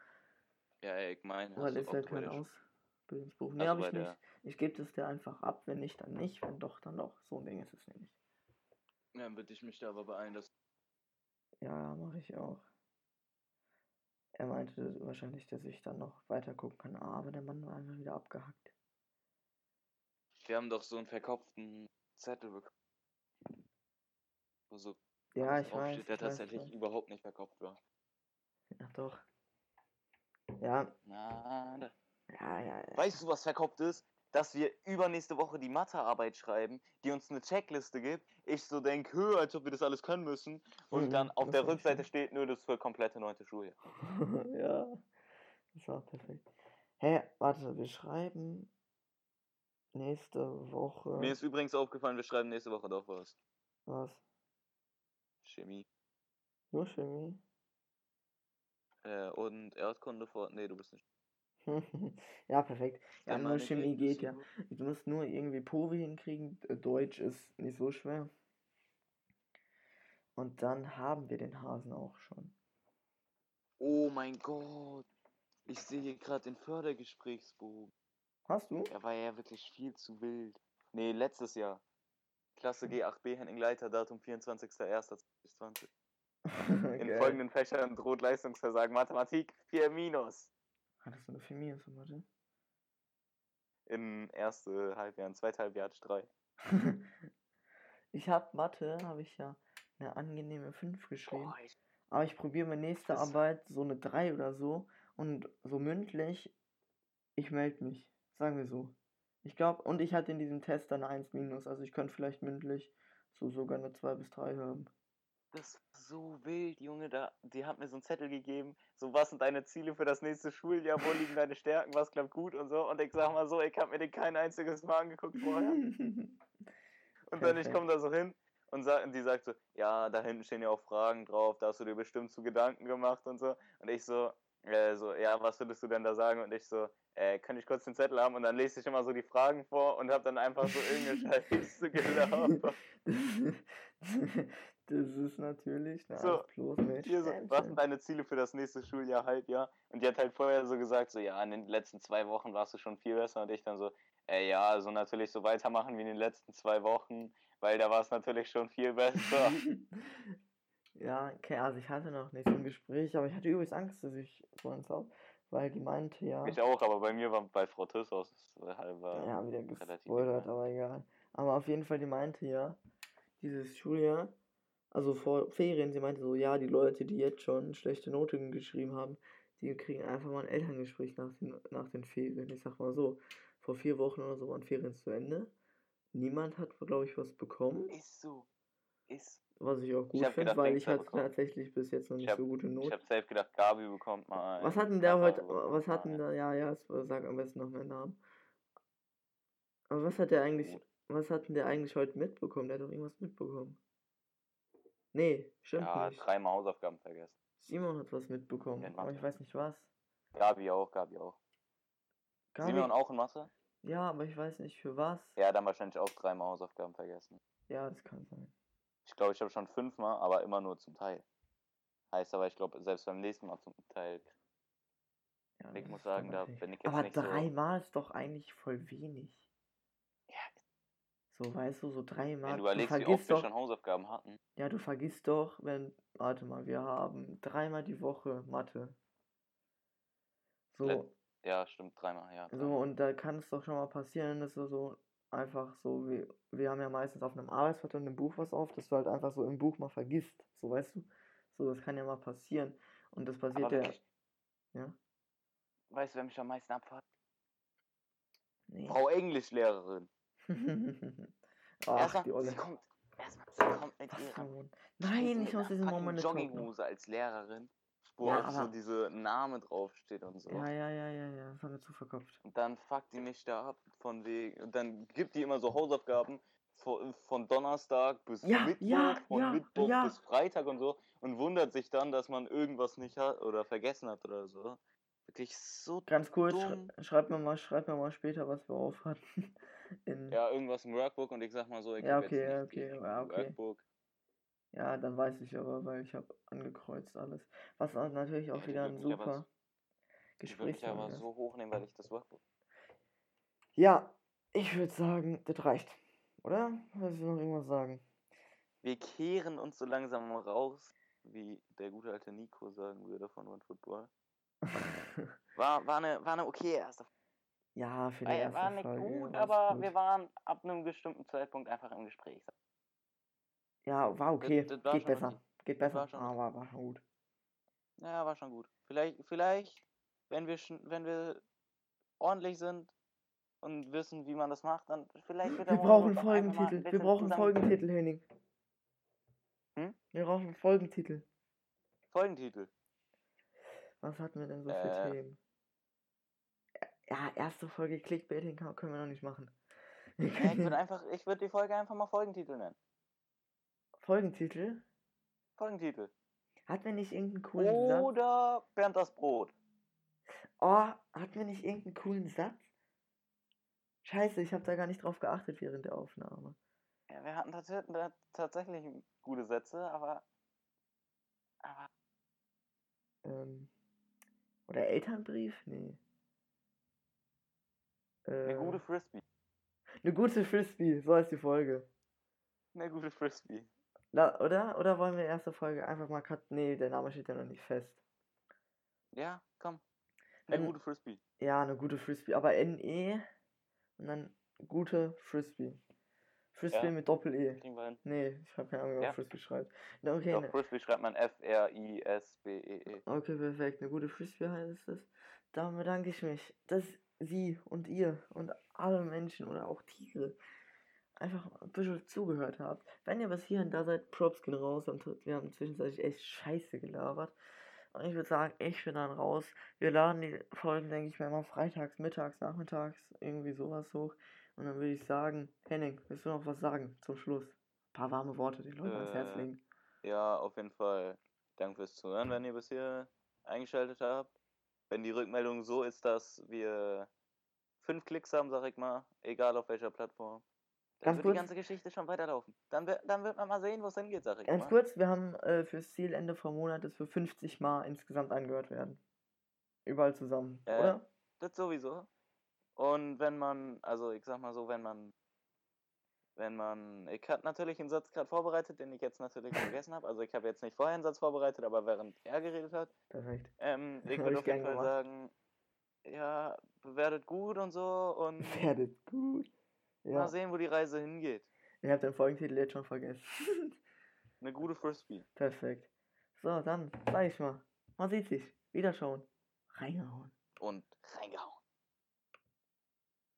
Ja, ich meine, Weil ist ob ja kein Ausbildungsberuf. Nee, Also habe ich nicht. Ich gebe das dir einfach ab, wenn nicht, dann nicht. Wenn doch, dann doch. So ein Ding ist es nämlich. Ja, dann würde ich mich da aber beeilen, dass Ja, mache ich auch. Er meinte wahrscheinlich, dass ich dann noch weiter gucken kann, aber der Mann war einfach wieder abgehackt. wir haben doch so einen verkopften Zettel bekommen. Wo so Ja, ich weiß. draufsteht, der ich weiß, tatsächlich ja. überhaupt nicht verkopft war. Ach doch. Ja, Na, ja, ja. ja. Weißt du, was verkopft ist? Dass wir übernächste Woche die Mathearbeit schreiben, die uns eine Checkliste gibt. Ich so denke, hö, als ob wir das alles können müssen. Und Mhm, dann auf der Rückseite schon. steht, nö, das ist für komplette neunte Schuljahr. ja, das war perfekt. Hä, warte, wir schreiben nächste Woche. Mir ist übrigens aufgefallen, wir schreiben nächste Woche doch was. Was? Chemie. Nur Chemie? Äh, und Erdkunde vor. Nee, du bist nicht. ja, perfekt. Ja, nur Chemie geht du ja. Du musst nur irgendwie Povi hinkriegen. äh, Deutsch ist nicht so schwer. Und dann haben wir den Hasen auch schon. Oh mein Gott. Ich sehe hier gerade den Fördergesprächsbogen. Hast du? Er war ja wirklich viel zu wild. Nee, letztes Jahr. Klasse G8b Henning Leiter, Datum 24.01.2020. In Geil. folgenden Fächern droht Leistungsversagen. Mathematik 4 minus. Hattest du eine Chemie für Mathe? In erste Halbjahr, in zweite Halbjahr hatte ich drei. ich habe Mathe, habe ich ja eine angenehme 5 geschrieben. Boah, ich, Aber ich probiere meine nächste Das- Arbeit so eine 3 oder so. Und so mündlich, ich melde mich. Sagen wir so. Ich glaube, und ich hatte in diesem Test dann eine 1 minus. Also ich könnte vielleicht mündlich so sogar eine 2 bis 3 haben. Das so wild, Junge. Da, die hat mir so einen Zettel gegeben. So, was sind deine Ziele für das nächste Schuljahr? Wo liegen deine Stärken? Was klappt gut und so. Und ich sag mal so, ich habe mir den kein einziges Mal angeguckt vorher. Und dann ich komme da so hin und, sa und die sagt so, ja, da hinten stehen ja auch Fragen drauf, da hast du dir bestimmt zu Gedanken gemacht und so. Und ich so, äh, so, ja, was würdest du denn da sagen? Und ich so, äh, kann ich kurz den Zettel haben? Und dann lese ich immer so die Fragen vor und hab dann einfach so irgendeine Scheiße gelabert. das ist natürlich eine So, 1 plus mit Hier so, was sind deine Ziele für das nächste Schuljahr, Halbjahr? Und die hat halt vorher so gesagt, so, ja, in den letzten zwei Wochen warst du schon viel besser. Und ich dann so, äh, ja, also natürlich so weitermachen wie in den letzten zwei Wochen, weil da war es natürlich schon viel besser. Ja, okay, also ich hatte noch nicht so ein Gespräch, aber ich hatte übrigens Angst, dass ich so eins hab, weil die meinte ja, Ich auch, aber bei mir war bei Frau Tisshaus halt war ja, wieder gespoilert, aber egal. Aber auf jeden Fall, die meinte ja, dieses Schuljahr, also vor Ferien, sie meinte so, ja, die Leute, die jetzt schon schlechte Noten geschrieben haben, die kriegen einfach mal ein Elterngespräch nach den, nach den Ferien. Ich sag mal so, vor vier Wochen oder so waren Ferien zu Ende. Niemand hat, glaube ich, was bekommen, Ist so. Ist. was ich auch gut finde, weil ich hat hatte tatsächlich bis jetzt noch Ich nicht hab- so gute Ich Noten. hab safe gedacht, Gabi bekommt mal. Was einen, hat denn der heute, was mal hat denn einen. der, ja, ja, es- sag am besten noch meinen Namen. Aber was hat der eigentlich, was hat denn der eigentlich heute mitbekommen? Der hat doch irgendwas mitbekommen. Nee, stimmt Ja, nicht. dreimal Hausaufgaben vergessen. Simon hat was mitbekommen, In aber ich weiß nicht was. Gabi auch, Gabi auch. Gar Simon auch in Mathe? Ja, aber ich weiß nicht für was. Ja, dann wahrscheinlich auch dreimal Hausaufgaben vergessen. Ja, das kann sein. Ich glaube, ich habe schon fünfmal, aber immer nur zum Teil. Heißt aber, ich glaube, selbst beim nächsten Mal zum Teil. Ja, Ich muss sagen, da bin ich jetzt Aber nicht so. dreimal ist doch eigentlich voll wenig. So, weißt du, so dreimal. wenn du Du überlegst, wie oft vergisst wir doch, schon Hausaufgaben hatten. ja, du vergisst doch, wenn, warte mal, wir haben dreimal die Woche Mathe. So, Ja, stimmt, dreimal, ja. So, dreimal. und da kann es doch schon mal passieren, dass du so einfach so, wie, wir haben ja meistens auf einem Arbeitsblatt und einem Buch was auf, dass du halt einfach so im Buch mal vergisst. So, weißt du? So, das kann ja mal passieren. Und das passiert ja. wirklich, Ja? weißt du, wer mich am meisten abfuckt? Nee. Frau Englischlehrerin. Ach, erstmal, die Olle. sie kommt, erstmal, sie kommt mit. Scheiße, Nein, ich muss diesen Moment. Jogginghose als Lehrerin, wo Ja, auch so diese Name draufsteht und so. Ja, ja, ja, ja, ja, das haben wir zu verkopft. Und dann fuckt die mich da ab von wegen. Und dann gibt die immer so Hausaufgaben von, von Donnerstag bis Ja, Mittwoch, ja, von ja, Mittwoch bis Freitag und so und wundert sich dann, dass man irgendwas nicht hat oder vergessen hat oder so. Wirklich so Ganz kurz, schrei- dumm. schreib mir mal, schreib mir mal später, was wir auf hatten. In, Ja, irgendwas im Workbook und ich sag mal so, ich Ja, okay, jetzt nicht okay, ja, im okay. Workbook. Ja, dann weiß ich aber, weil ich habe angekreuzt alles. Was natürlich auch Ja, wieder ein mich aber super Ich würde aber ist. so hochnehmen, weil ich das Workbook. Ja, ich würde sagen, das reicht. Oder? Willst du noch irgendwas sagen? Wir kehren uns so langsam raus, wie der gute alte Nico sagen würde von One Football. War, war, eine, war eine okay erste ja, für die War, erste war nicht Folge gut, aber gut. wir waren ab einem bestimmten Zeitpunkt einfach im Gespräch. Ja, war okay. das war Geht besser. okay. Geht Das besser, war schon aber war schon gut. Ja, war schon gut. Vielleicht, vielleicht, wenn wir wenn wir ordentlich sind und wissen, wie man das macht, dann vielleicht wird Wir brauchen Folgentitel. Wir brauchen Folgentitel, Henning. Hm? Wir brauchen Folgentitel. Folgentitel. Was hatten wir denn so für Äh. Themen? Ja, erste Folge Clickbaiting können wir noch nicht machen. Ja, ich würde einfach, ich würde die Folge einfach mal Folgentitel nennen. Folgentitel? Folgentitel. Hatten wir nicht irgendeinen coolen Satz? Oder Bernd das Brot. Oh, hatten wir nicht irgendeinen coolen Satz? Scheiße, ich habe da gar nicht drauf geachtet während der Aufnahme. Ja, wir hatten tats- tatsächlich gute Sätze, aber. Aber. Ähm, oder Elternbrief? Nee. Eine Äh, gute Frisbee. eine gute Frisbee, so heißt die Folge. Eine gute Frisbee. Na, oder? Oder wollen wir erste Folge einfach mal cut? Nee, der Name steht ja noch nicht fest. Ja, komm. Eine Ähm, gute Frisbee. Ja, eine gute Frisbee, aber NE und dann gute Frisbee. Frisbee Ja. mit Doppel-E. Nee, ich habe keine Ahnung, wie man Ja. Frisbee schreibt. Okay, Doch, ne, Frisbee schreibt man F-R-I-S-B-E-E. okay, perfekt. Eine gute Frisbee heißt es. Dann bedanke ich mich, dass Sie und ihr und alle Menschen oder auch Tiere einfach ein bisschen zugehört habt. Wenn ihr bis hierhin da seid, Props gehen raus und wir haben zwischenzeitlich echt scheiße gelabert. Und ich würde sagen, ich bin dann raus. Wir laden die Folgen, denke ich mal, immer freitags, mittags, nachmittags, irgendwie sowas hoch. Und dann würde ich sagen, Henning, willst du noch was sagen zum Schluss? Ein paar warme Worte, die Leute ans Herz Äh, legen. Ja, auf jeden Fall. Danke fürs Zuhören, wenn ihr bis hier eingeschaltet habt. Wenn die Rückmeldung so ist, dass wir fünf Klicks haben, sag ich mal, egal auf welcher Plattform, dann Ganz wird kurz. die ganze Geschichte schon weiterlaufen. Dann, dann wird man mal sehen, wo es hingeht, sag ich Ganz mal. kurz, wir haben äh, fürs Zielende vom Monat das für 50 Mal insgesamt angehört werden. Überall zusammen, Äh, oder? Das sowieso. Und wenn man, also ich sag mal so, wenn man, wenn man, ich hatte natürlich einen Satz gerade vorbereitet, den ich jetzt natürlich vergessen habe. Also ich habe jetzt nicht vorher einen Satz vorbereitet, aber während er geredet hat, Perfekt. ähm, ich würde ich auf jeden Fall gemacht. sagen, ja, bewertet gut und so und Werdet gut. Ja, mal sehen, wo die Reise hingeht. ihr habt den Folgentitel jetzt schon vergessen. Eine gute Frisbee. Perfekt. So, dann sag ich mal. Man sieht sich. Wiederschauen. Reingehauen. Und reingehauen.